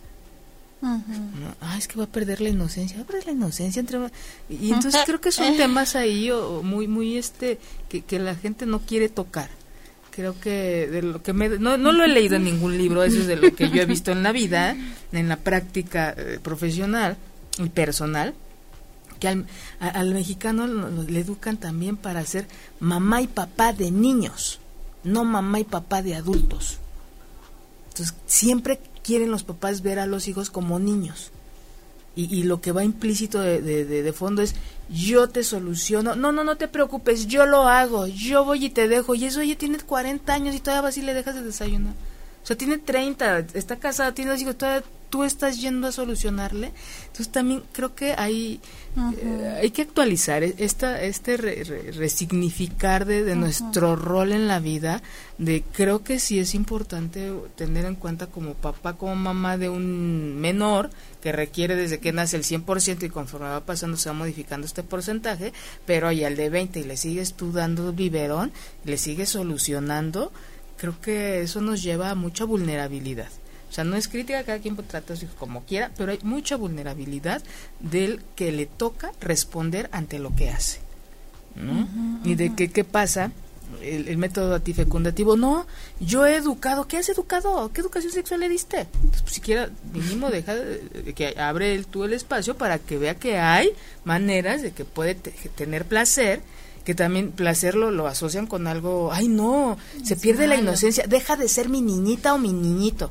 Ah, es que va a perder la inocencia, va a perder la inocencia. Entre... Y entonces creo que son *laughs* temas ahí muy, muy, este, que, que la gente no quiere tocar creo que de lo que me, no, no lo he leído en ningún libro, eso es de lo que yo he visto en la vida, en la práctica eh, profesional y personal, que al, al mexicano le educan también para ser mamá y papá de niños, no mamá y papá de adultos. Entonces, siempre quieren los papás ver a los hijos como niños. Y, y lo que va implícito de, de, de, fondo es yo te soluciono, no, no, no te preocupes, yo lo hago, yo voy y te dejo, y eso ella tiene 40 años y todavía vas y le dejas de desayunar. O sea, tiene 30, está casada, tiene dos hijos, todavía tú estás yendo a solucionarle. Entonces también creo que hay, eh, hay que actualizar e, esta, este resignificar de, de nuestro rol en la vida, de creo que sí es importante tener en cuenta como papá, como mamá de un menor, que requiere desde que nace el 100% y conforme va pasando se va modificando este porcentaje, pero hay al de 20 y le sigues tú dando biberón, le sigues solucionando, creo que eso nos lleva a mucha vulnerabilidad. O sea, no es crítica, cada quien trata a su hijo como quiera, pero hay mucha vulnerabilidad del que le toca responder ante lo que hace. ¿no? y de que qué pasa el, método antifecundativo. No, yo he educado. ¿Qué has educado? ¿Qué educación sexual le diste? Pues, siquiera mínimo deja que abre el, tú el espacio para que vea que hay maneras de que puede tener placer que también placer lo, lo asocian con algo, ay no, se pierde la inocencia, deja de ser mi niñita o mi niñito.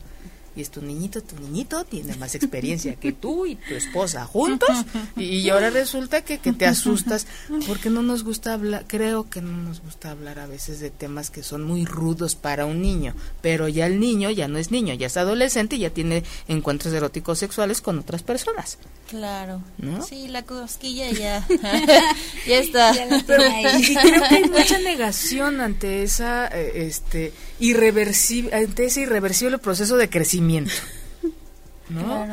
Y es tu niñito, tu niñito tiene más experiencia que tú y tu esposa juntos. Y, ahora resulta que, que te asustas porque no nos gusta hablar, creo que no nos gusta hablar a veces de temas que son muy rudos para un niño. Pero ya el niño ya no es niño, ya es adolescente y ya tiene encuentros eróticos sexuales con otras personas. Claro. Sí, la cosquilla ya, *laughs* *laughs* ya está. Pero, y creo que hay mucha negación ante esa eh, este irreversible ante ese irreversible proceso de crecimiento. ¿No?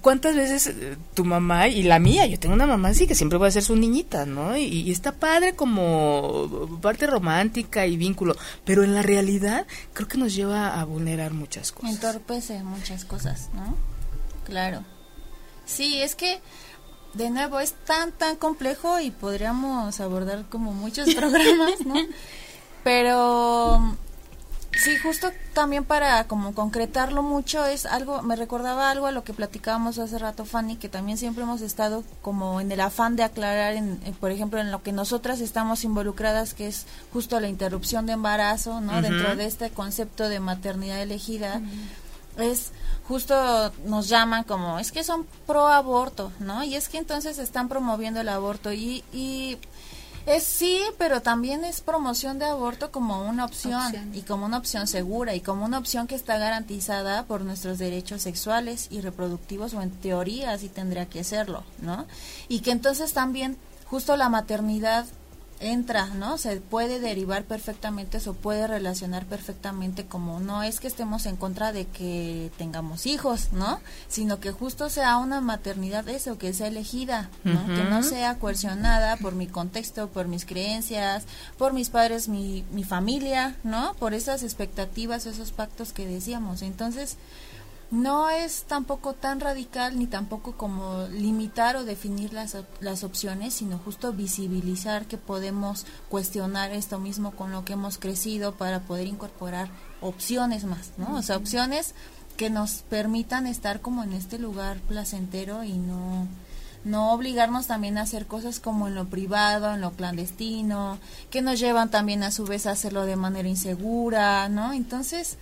¿Cuántas veces eh, tu mamá y la mía, yo tengo una mamá así que siempre va a ser su niñita, ¿no? Y, y, está padre como parte romántica y vínculo, pero en la realidad creo que nos lleva a vulnerar muchas cosas. Entorpece muchas cosas, ¿no? Claro. Sí, es que de nuevo es tan tan complejo y podríamos abordar como muchos *laughs* programas, ¿no? Pero sí, justo también para como concretarlo mucho es algo, me recordaba algo a lo que platicábamos hace rato Fanny, que también siempre hemos estado como en el afán de aclarar, en, por ejemplo, en lo que nosotras estamos involucradas, que es justo la interrupción de embarazo, ¿no? Dentro de este concepto de maternidad elegida, es justo nos llaman como, es que son pro aborto, ¿no? Y es que entonces están promoviendo el aborto y, y Es sí, pero también es promoción de aborto como una opción, y como una opción segura y como una opción que está garantizada por nuestros derechos sexuales y reproductivos o en teoría sí tendría que serlo, ¿no? Y que entonces también justo la maternidad entra, ¿no? Se puede derivar perfectamente, se puede relacionar perfectamente como no es que estemos en contra de que tengamos hijos, ¿no? Sino que justo sea una maternidad eso, que sea elegida, ¿no? Que no sea coercionada por mi contexto, por mis creencias, por mis padres, mi, mi familia, ¿no? Por esas expectativas, esos pactos que decíamos. Entonces, no es tampoco tan radical ni tampoco como limitar o definir las, las opciones, sino justo visibilizar que podemos cuestionar esto mismo con lo que hemos crecido para poder incorporar opciones más, ¿no? O sea, opciones que nos permitan estar como en este lugar placentero y no no obligarnos también a hacer cosas como en lo privado, en lo clandestino, que nos llevan también a su vez a hacerlo de manera insegura, ¿no? Entonces,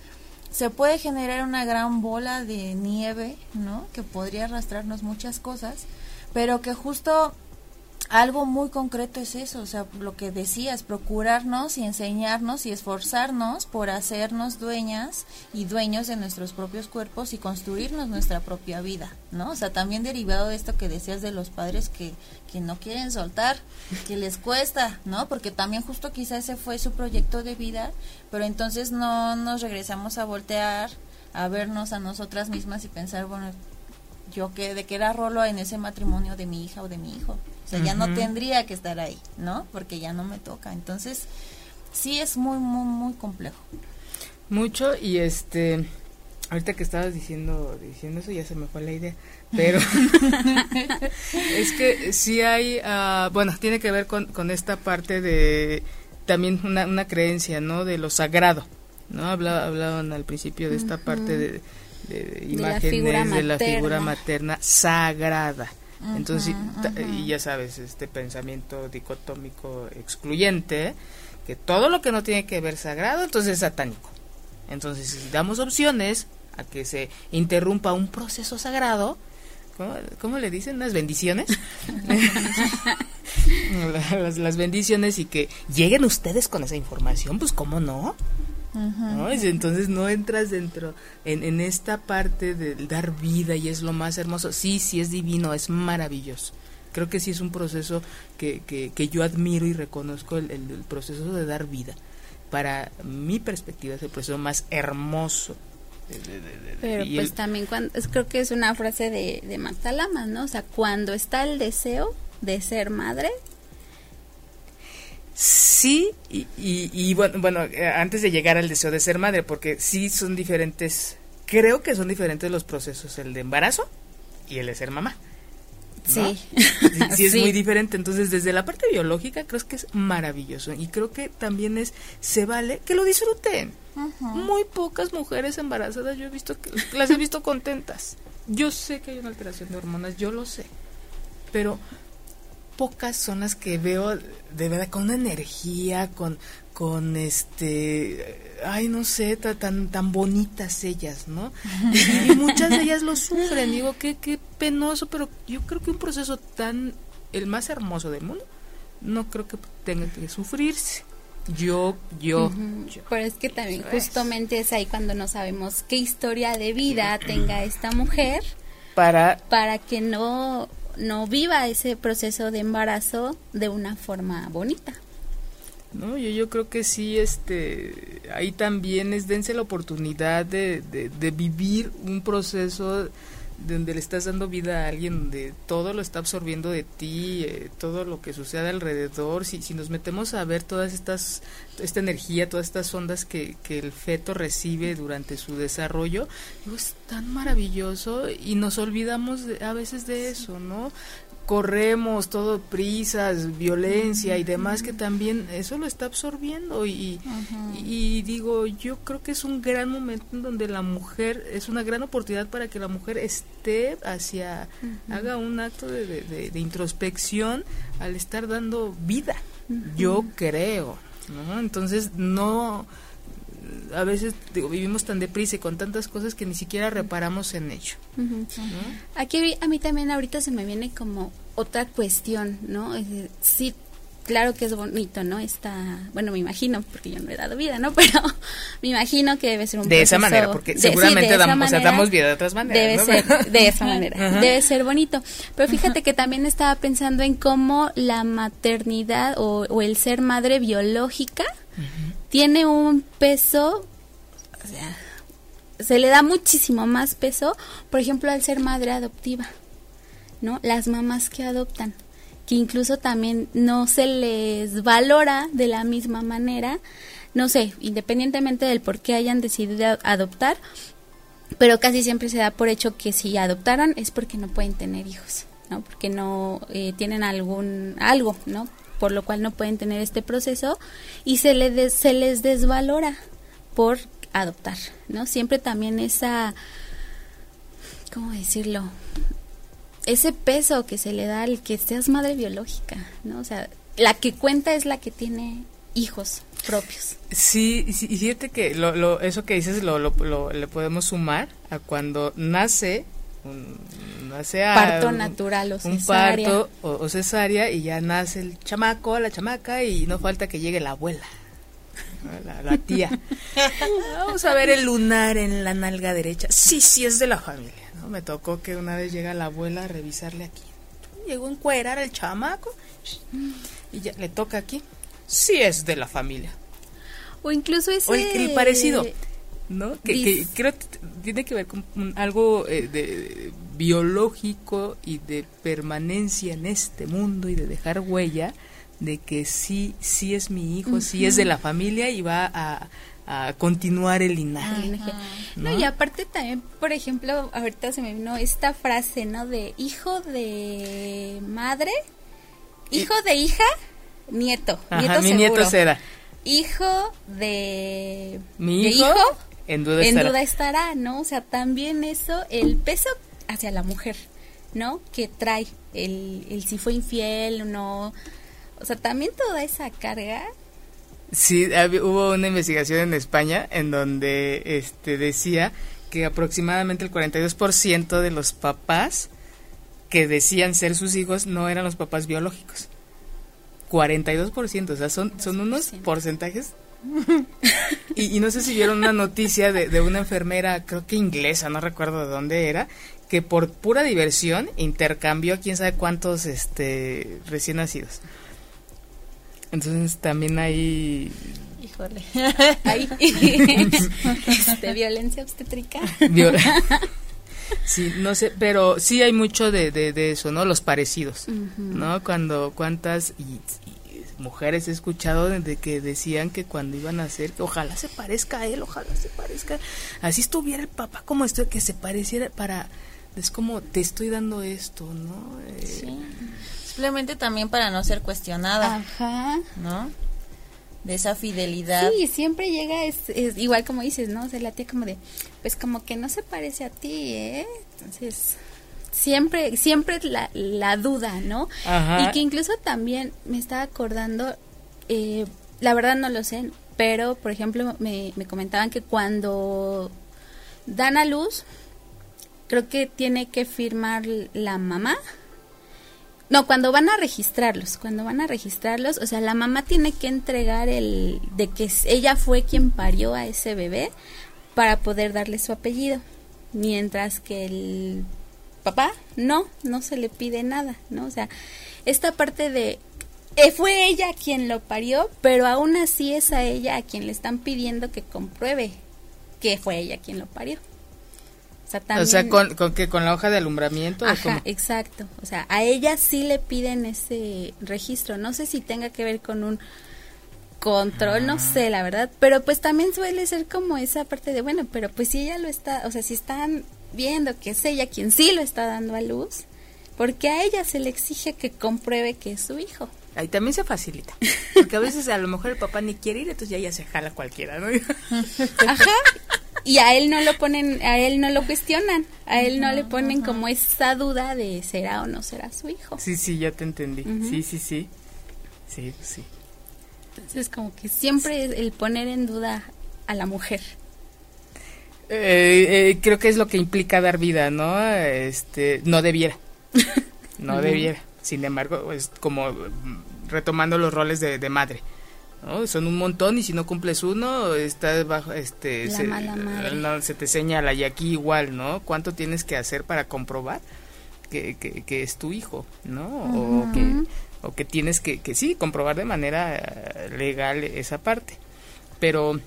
se puede generar una gran bola de nieve, ¿no? Que podría arrastrarnos muchas cosas, pero que justo algo muy concreto es eso, o sea, lo que decías, procurarnos y enseñarnos y esforzarnos por hacernos dueñas y dueños de nuestros propios cuerpos y construirnos nuestra propia vida, ¿no? O sea, también derivado de esto que decías de los padres que, que no quieren soltar, que les cuesta, ¿no? Porque también justo quizá ese fue su proyecto de vida, pero entonces no nos regresamos a voltear, a vernos a nosotras mismas y pensar, bueno, yo que de qué era rolo en ese matrimonio de mi hija o de mi hijo. O sea, ya no tendría que estar ahí, ¿no? Porque ya no me toca. Entonces, sí es muy, muy, muy complejo. Mucho y este, ahorita que estabas diciendo, diciendo eso ya se me fue la idea, pero *laughs* es que sí hay, uh, bueno, tiene que ver con, con esta parte de también una, una creencia, ¿no? De lo sagrado, ¿no? hablaban al principio de esta parte de, de, imágenes de la figura materna sagrada. Entonces, y ya sabes, este pensamiento dicotómico excluyente, que todo lo que no tiene que ver sagrado, entonces es satánico. Entonces, si damos opciones a que se interrumpa un proceso sagrado, ¿cómo, le dicen? ¿Las bendiciones? *laughs* *laughs* las, las bendiciones y que lleguen ustedes con esa información, pues ¿cómo no? Entonces no entras dentro en, esta parte del dar vida y es lo más hermoso. Sí, sí es divino, es maravilloso. Creo que sí es un proceso que, que, yo admiro y reconozco el, proceso de dar vida. Para mi perspectiva es el proceso más hermoso. Pero pues también cuando, creo que es una frase de, de Marta ¿no? O sea, cuando está el deseo de ser madre, Sí, y, y, bueno, bueno, eh, antes de llegar al deseo de ser madre, porque sí son diferentes, creo que son diferentes los procesos, el de embarazo y el de ser mamá. Sí. sí. es *laughs* muy diferente. Entonces, desde la parte biológica, creo que es maravilloso. Y creo que también es, se vale que lo disfruten. Muy pocas mujeres embarazadas yo he visto que las he visto contentas. Yo sé que hay una alteración de hormonas, yo lo sé. Pero pocas son las que veo de verdad con una energía, con, con este, ay, no sé, tan, tan bonitas ellas, ¿no? *laughs* Y, muchas de ellas lo sufren, digo, qué, qué penoso, pero yo creo que un proceso tan, el más hermoso del mundo, no creo que tenga que sufrirse. Yo, yo, Pero es que también justamente es ahí cuando no sabemos qué historia de vida tenga esta mujer para para que no no viva ese proceso de embarazo de una forma bonita. No, yo, yo creo que sí, este, ahí también es dense la oportunidad de, de, vivir un proceso donde le estás dando vida a alguien, donde todo lo está absorbiendo de ti, eh, todo lo que sucede alrededor, si, si nos metemos a ver todas estas, esta energía, todas estas ondas que, que el feto recibe durante su desarrollo, es tan maravilloso y nos olvidamos a veces de eso, ¿no? Corremos todo prisas, violencia y demás que también eso lo está absorbiendo y, y, digo yo creo que es un gran momento en donde la mujer es una gran oportunidad para que la mujer esté hacia haga un acto de, de, introspección al estar dando vida yo creo ¿no? entonces no a veces digo, vivimos tan deprisa y con tantas cosas que ni siquiera reparamos en ello. Aquí a mí también ahorita se me viene como otra cuestión, ¿no? Es decir, si claro que es bonito, ¿no? Está, bueno, me imagino, porque yo no he dado vida, ¿no? *laughs* Pero me imagino que debe ser un De esa manera, porque seguramente damos, damos vida de otras maneras. Debe ser *laughs* de esa manera, debe ser bonito. Pero fíjate que también estaba pensando en cómo la maternidad o, el ser madre biológica tiene un peso, o sea, se le da muchísimo más peso, por ejemplo, al ser madre adoptiva, ¿no? Las mamás que adoptan que incluso también no se les valora de la misma manera, no sé, independientemente del por qué hayan decidido adoptar, pero casi siempre se da por hecho que si adoptaran es porque no pueden tener hijos, ¿no? Porque no eh, tienen algún algo, ¿no? Por lo cual no pueden tener este proceso y se les se les desvalora por adoptar, ¿no? Siempre también esa ¿cómo decirlo? ese peso que se le da al que seas madre biológica, ¿no? O sea, la que cuenta es la que tiene hijos propios. Sí, y fíjate que lo, lo, eso que dices lo, lo, le podemos sumar a cuando nace un parto natural o cesárea. Un parto o, cesárea y ya nace el chamaco, la chamaca y no falta que llegue la abuela. La, la tía. *laughs* Vamos a ver el lunar en la nalga derecha. Sí, sí, es de la familia. Me tocó que una vez llega la abuela a revisarle aquí. Llegó a encuerar el chamaco y ya le toca aquí. Sí es de la familia. O incluso ese... O el, parecido, ¿no? Que, creo que tiene que ver con algo eh, de, biológico y de permanencia en este mundo y de dejar huella de que sí, sí es mi hijo, sí es de la familia y va a, a continuar el linaje. ¿no? y aparte también, por ejemplo, ahorita se me vino esta frase, ¿no? De hijo de madre, hijo de hija, nieto. Ajá, mi nieto será. Hijo de mi hijo, en, duda, en estará. duda estará, ¿no? O sea, también eso, el peso hacia la mujer, ¿no? Que trae el, el si fue infiel o no. O sea, también toda esa carga Sí, hubo una investigación en España en donde este decía que aproximadamente el 42% de los papás que decían ser sus hijos no eran los papás biológicos. 42%, o sea, son, son unos porcentajes. Y, no sé si vieron una noticia de, de una enfermera, creo que inglesa, no recuerdo de dónde era, que por pura diversión intercambió quién sabe cuántos este, recién nacidos. Entonces también hay... Híjole. *laughs* Hay *laughs* este, violencia obstétrica. *laughs* sí, no sé, pero sí hay mucho de, de, eso, ¿no? Los parecidos, ¿no? Cuando, cuántas y, mujeres he escuchado de que decían que cuando iban a hacer, que ojalá se parezca a él, ojalá se parezca, así estuviera el papá como esto, que se pareciera para, es como, te estoy dando esto, ¿no? Eh, sí Simplemente también para no ser cuestionada. Ajá. ¿No? De esa fidelidad. Sí, siempre llega, es, igual como dices, ¿no? O sea, la tía como de, pues como que no se parece a ti, ¿eh? Entonces, siempre, siempre la, la duda, ¿no? Ajá. Y que incluso también me estaba acordando, eh, la verdad no lo sé, pero por ejemplo me, me comentaban que cuando dan a luz, creo que tiene que firmar la mamá no, cuando van a registrarlos, cuando van a registrarlos, o sea, la mamá tiene que entregar el de que ella fue quien parió a ese bebé para poder darle su apellido, mientras que el papá no, no se le pide nada, ¿no? O sea, esta parte de eh, fue ella quien lo parió, pero aún así es a ella a quien le están pidiendo que compruebe que fue ella quien lo parió. O sea, con, con, que con la hoja de alumbramiento. Ajá, exacto. O sea, a ella sí le piden ese registro. No sé si tenga que ver con un control, no ah. sé, la verdad. Pero pues también suele ser como esa parte de, bueno, pero pues si ella lo está, o sea, si están viendo que es ella quien sí lo está dando a luz, porque a ella se le exige que compruebe que es su hijo. Ahí también se facilita. Porque a veces a lo mejor el papá ni quiere ir, entonces ya ella se jala cualquiera, ¿no? Ajá y a él no lo ponen, a él no lo cuestionan, a él no le ponen como esa duda de será o no será su hijo. Sí, sí, ya te entendí. Sí, sí, sí. Sí, sí. Entonces como que siempre el poner en duda a la mujer. Eh, eh, creo que es lo que implica dar vida, ¿no? Este, no debiera. *laughs* No debiera. Sin embargo, es como retomando los roles de, de madre. ¿no? Son un montón y si no cumples uno, estás bajo, este, se, se, te señala y aquí igual, ¿no? ¿Cuánto tienes que hacer para comprobar que, que, es tu hijo, ¿no? O que o que tienes que, que sí, comprobar de manera eh, legal esa parte. Pero,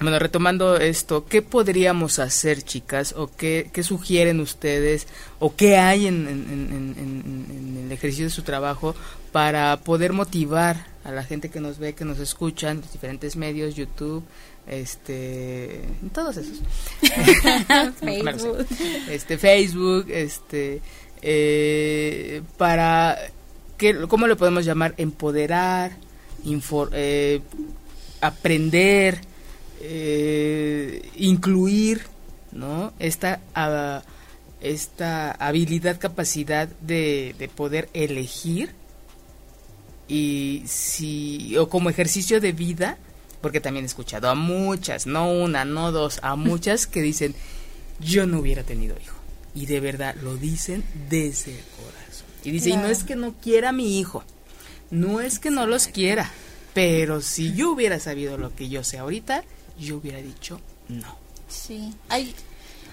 bueno, retomando esto, ¿qué podríamos hacer, chicas? ¿O qué, qué sugieren ustedes? ¿O qué hay en, en, el ejercicio de su trabajo para poder motivar a la gente que nos ve, que nos escucha en los diferentes medios, YouTube, este, todos esos. *laughs* *laughs* Facebook. este, Facebook, este, eh, para ¿cómo lo podemos llamar? Empoderar, eh, aprender, eh, incluir, ¿no? Esta, esta habilidad, capacidad de, de, poder elegir y si, o como ejercicio de vida, porque también he escuchado a muchas, no una, no dos, a muchas que dicen, yo no hubiera tenido hijo. Y de verdad lo dicen desde el corazón. Y dice, y no es que no quiera a mi hijo, no es que no los quiera, pero si yo hubiera sabido lo que yo sé ahorita, yo hubiera dicho no. Sí, hay,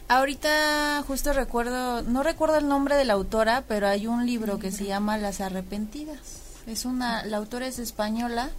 ahorita justo recuerdo, no recuerdo el nombre de la autora, pero hay un libro que se llama Las Arrepentidas. Es una, la autora es española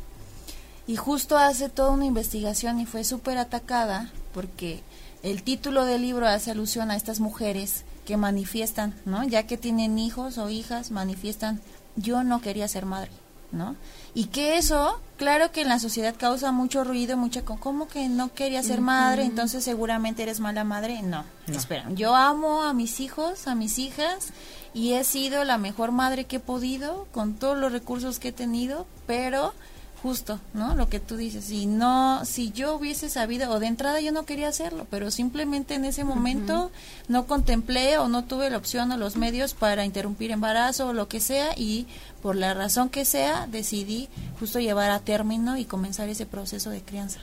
y justo hace toda una investigación y fue súper atacada porque el título del libro hace alusión a estas mujeres que manifiestan, ¿no? Ya que tienen hijos o hijas, manifiestan, yo no quería ser madre, ¿no? Y que eso, claro que en la sociedad causa mucho ruido, mucha, ¿cómo que no quería ser madre? Entonces seguramente eres mala madre. No, no, espera, yo amo a mis hijos, a mis hijas, y he sido la mejor madre que he podido, con todos los recursos que he tenido, pero justo, ¿no? Lo que tú dices, si no, si yo hubiese sabido, o de entrada yo no quería hacerlo, pero simplemente en ese momento no contemplé o no tuve la opción o los medios para interrumpir embarazo o lo que sea y por la razón que sea decidí justo llevar a término y comenzar ese proceso de crianza.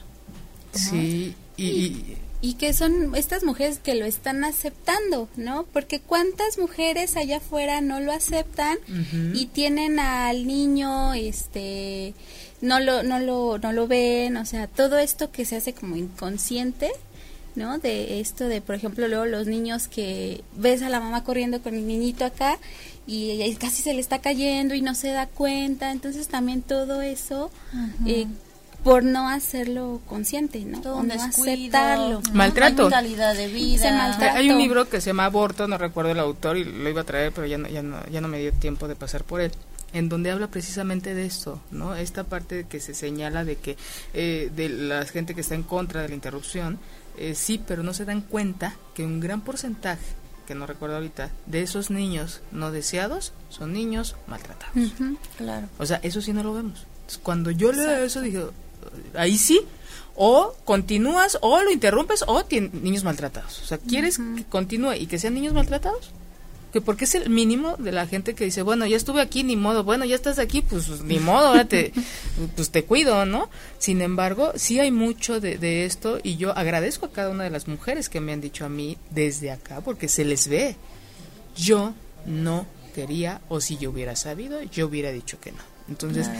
Sí, y, y que son estas mujeres que lo están aceptando, ¿no? Porque cuántas mujeres allá afuera no lo aceptan y tienen al niño, este, no lo, no lo, no lo ven, o sea, todo esto que se hace como inconsciente, ¿no? De esto de, por ejemplo, luego los niños que ves a la mamá corriendo con el niñito acá y, casi se le está cayendo y no se da cuenta, entonces también todo eso eh, por no hacerlo consciente, ¿no? o no aceptarlo. Maltrato. calidad de vida. Hay un libro que se llama Aborto, no recuerdo el autor y lo iba a traer, pero ya no, ya no, ya no me dio tiempo de pasar por él en donde habla precisamente de esto, ¿no? Esta parte que se señala de que eh, de la gente que está en contra de la interrupción, eh, sí, pero no se dan cuenta que un gran porcentaje, que no recuerdo ahorita, de esos niños no deseados son niños maltratados. claro. O sea, eso sí no lo vemos. cuando yo leo eso, dije, ahí sí, o continúas, o lo interrumpes, o niños maltratados. O sea, ¿quieres que continúe y que sean niños maltratados? Que porque es el mínimo de la gente que dice, bueno, ya estuve aquí, ni modo, bueno, ya estás aquí, pues ni modo, ahora te, *laughs* pues te cuido, ¿no? Sin embargo, sí hay mucho de, de, esto y yo agradezco a cada una de las mujeres que me han dicho a mí desde acá, porque se les ve. Yo no quería, o si yo hubiera sabido, yo hubiera dicho que no. Entonces,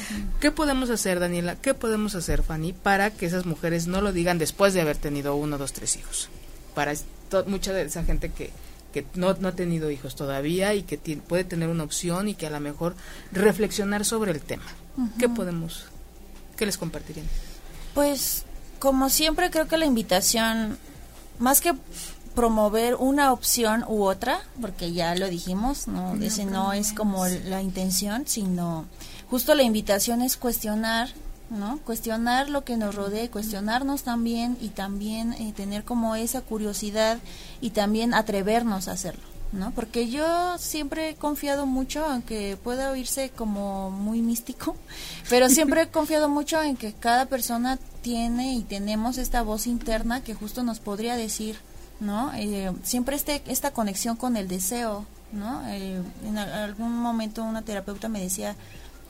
¿qué podemos hacer, Daniela? ¿Qué podemos hacer, Fanny, para que esas mujeres no lo digan después de haber tenido uno, dos, tres hijos? Para mucha de esa gente que, que no, no ha tenido hijos todavía y que puede tener una opción y que a lo mejor reflexionar sobre el tema. ¿Qué podemos, qué les compartirían? Pues, como siempre, creo que la invitación, más que promover una opción u otra, porque ya lo dijimos, no, ese no es como la intención, sino justo la invitación es cuestionar ¿no? Cuestionar lo que nos rodea, cuestionarnos también y también eh, tener como esa curiosidad y también atrevernos a hacerlo, ¿no? Porque yo siempre he confiado mucho, aunque pueda oírse como muy místico, *laughs* pero siempre he confiado mucho en que cada persona tiene y tenemos esta voz interna que justo nos podría decir, ¿no? Eh, siempre este, esta conexión con el deseo, ¿no? Eh, en algún momento una terapeuta me decía,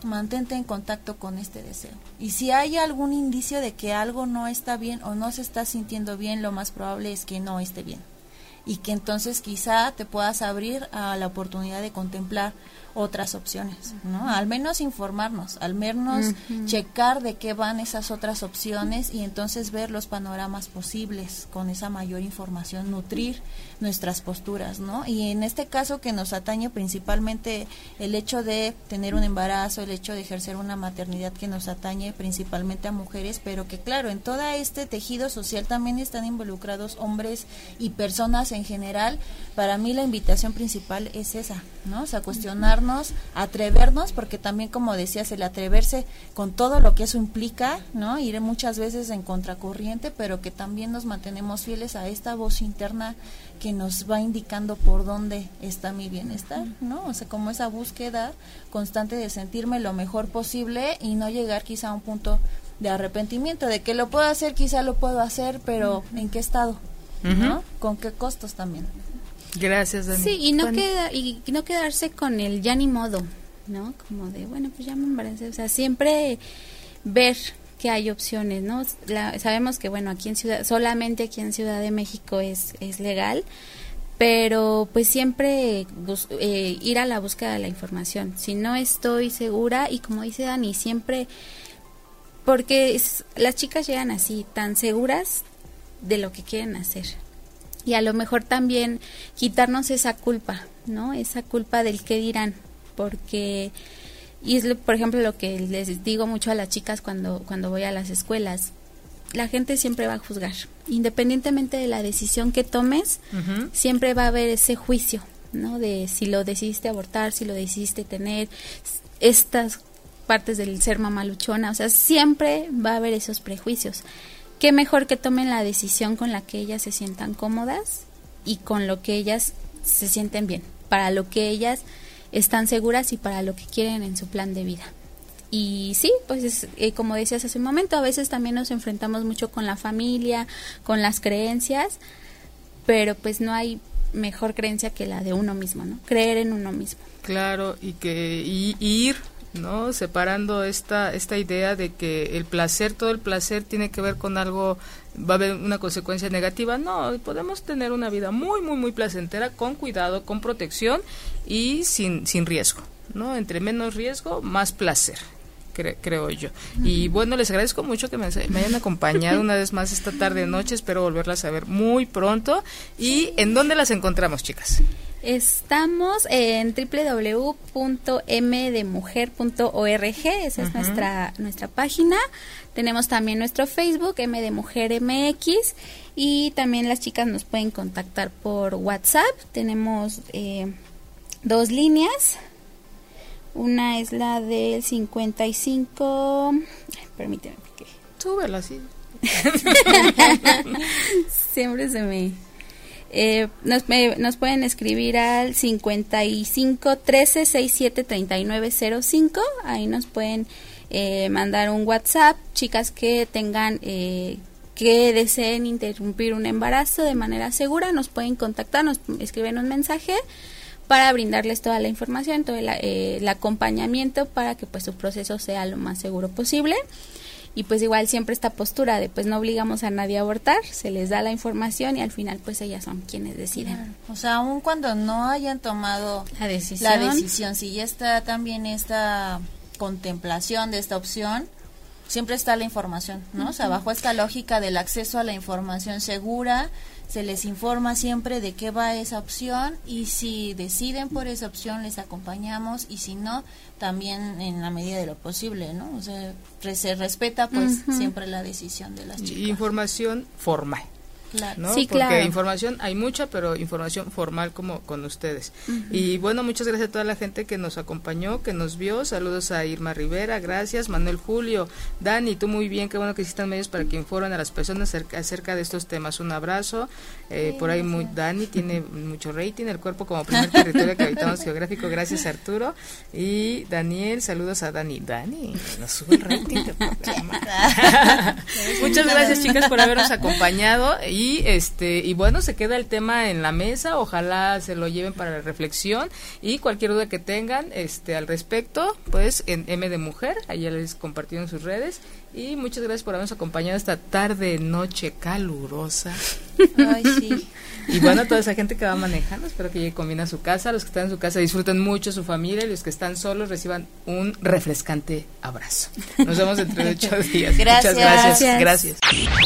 mantente en contacto con este deseo. Y si hay algún indicio de que algo no está bien o no se está sintiendo bien, lo más probable es que no esté bien. y que entonces quizá te puedas abrir a la oportunidad de contemplar otras opciones, ¿no? Al menos informarnos, al menos checar de qué van esas otras opciones y entonces ver los panoramas posibles con esa mayor información, nutrir nuestras posturas, ¿no? Y en este caso que nos atañe principalmente el hecho de tener un embarazo, el hecho de ejercer una maternidad que nos atañe principalmente a mujeres, pero que claro, en todo este tejido social también están involucrados hombres y personas en general. Para mí la invitación principal es esa, ¿no? O sea, cuestionar atrevernos, porque también como decías, el atreverse con todo lo que eso implica, ¿no? Ir muchas veces en contracorriente, pero que también nos mantenemos fieles a esta voz interna que nos va indicando por dónde está mi bienestar, ¿no? O sea, como esa búsqueda constante de sentirme lo mejor posible y no llegar quizá a un punto de arrepentimiento, de que lo puedo hacer, quizá lo puedo hacer, pero ¿en qué estado? ¿No? ¿Con qué costos también? Gracias, Dani. Sí, y no, queda, y no quedarse con el ya ni modo, ¿no? Como de, bueno, pues ya me embaracé. O sea, siempre ver que hay opciones, ¿no? sabemos que, bueno, aquí en Ciudad, solamente aquí en Ciudad de México es, es legal, pero pues siempre eh, ir a la búsqueda de la información. Si no estoy segura, y como dice Dani, siempre, porque las chicas llegan así, tan seguras de lo que quieren hacer, y a lo mejor también quitarnos esa culpa, ¿no? Esa culpa del qué dirán, porque y es por ejemplo lo que les digo mucho a las chicas cuando cuando voy a las escuelas. La gente siempre va a juzgar, independientemente de la decisión que tomes, siempre va a haber ese juicio, ¿no? De si lo decidiste abortar, si lo decidiste tener, estas partes del ser mamaluchona, o sea, siempre va a haber esos prejuicios qué mejor que tomen la decisión con la que ellas se sientan cómodas y con lo que ellas se sienten bien, para lo que ellas están seguras y para lo que quieren en su plan de vida. Y sí, pues eh, como decías hace un momento, a veces también nos enfrentamos mucho con la familia, con las creencias, pero pues no hay mejor creencia que la de uno mismo, ¿no? Creer en uno mismo. Claro, y que y ir ¿no? Separando esta, esta idea de que el placer, todo el placer tiene que ver con algo, va a haber una consecuencia negativa. No, podemos tener una vida muy, muy, muy placentera, con cuidado, con protección y sin, sin riesgo, ¿no? Entre menos riesgo, más placer. creo yo. Y bueno, les agradezco mucho que me, me, hayan acompañado una vez más esta tarde noche. Espero volverlas a ver muy pronto. ¿Y en dónde las encontramos, chicas? Estamos en www.mdemujer.org, esa es nuestra, nuestra página. Tenemos también nuestro Facebook, M de Mujer MX, y también las chicas nos pueden contactar por WhatsApp. Tenemos eh, dos líneas. Una es la del 55. permíteme, porque. Súbela así. *laughs* Siempre se me eh, nos, nos, pueden escribir al 55 13 67 39 05. Ahí nos pueden eh, mandar un WhatsApp. Chicas que tengan. Eh, que deseen interrumpir un embarazo de manera segura, nos pueden contactar, nos escriben un mensaje para brindarles toda la información, todo el, el acompañamiento para que pues su proceso sea lo más seguro posible y pues igual siempre esta postura de pues no obligamos a nadie a abortar, se les da la información y al final pues ellas son quienes deciden. O sea, aun cuando no hayan tomado la decisión, la decisión si ya está también esta contemplación de esta opción, siempre está la información, ¿no? O sea, bajo esta lógica del acceso a la información segura, se les informa siempre de qué va esa opción y si deciden por esa opción les acompañamos y si no, también en la medida de lo posible, ¿no? O sea, se respeta pues siempre la decisión de las chicas. Información formal. Claro. Sí, Porque información hay mucha, pero información formal como con ustedes. Y bueno, muchas gracias a toda la gente que nos acompañó, que nos vio. Saludos a Irma Rivera, gracias. Manuel Julio, Dani, tú muy bien, qué bueno que existan medios para que informen a las personas acerca, de estos temas. Un abrazo. Eh, por ahí muy, Dani *laughs* tiene mucho rating, el cuerpo como primer territorio que habitamos *laughs* geográfico. Gracias Arturo. Y Daniel, saludos a Dani. Dani, nos sube el rating. *laughs* muchas gracias chicas por habernos acompañado. Y y este y bueno se queda el tema en la mesa ojalá se lo lleven para la reflexión y cualquier duda que tengan este al respecto pues en M de mujer allá les compartieron sus redes Y muchas gracias por habernos acompañado esta tarde, noche calurosa. Ay, sí. *laughs* Y bueno, toda esa gente que va manejando, espero que llegue con bien a su casa. Los que están en su casa disfruten mucho su familia y los que están solos reciban un refrescante abrazo. Nos vemos dentro de ocho días. Gracias. Muchas gracias. Gracias.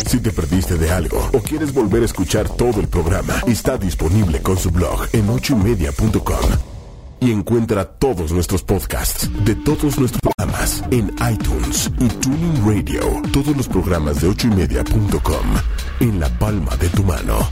Si te perdiste de algo o quieres volver a escuchar todo el programa, está disponible con su blog en ochoymedia.com. Y encuentra todos nuestros podcasts de todos nuestros programas en iTunes y Tuning Radio. Todos los programas de ochoymedia.com en la palma de tu mano.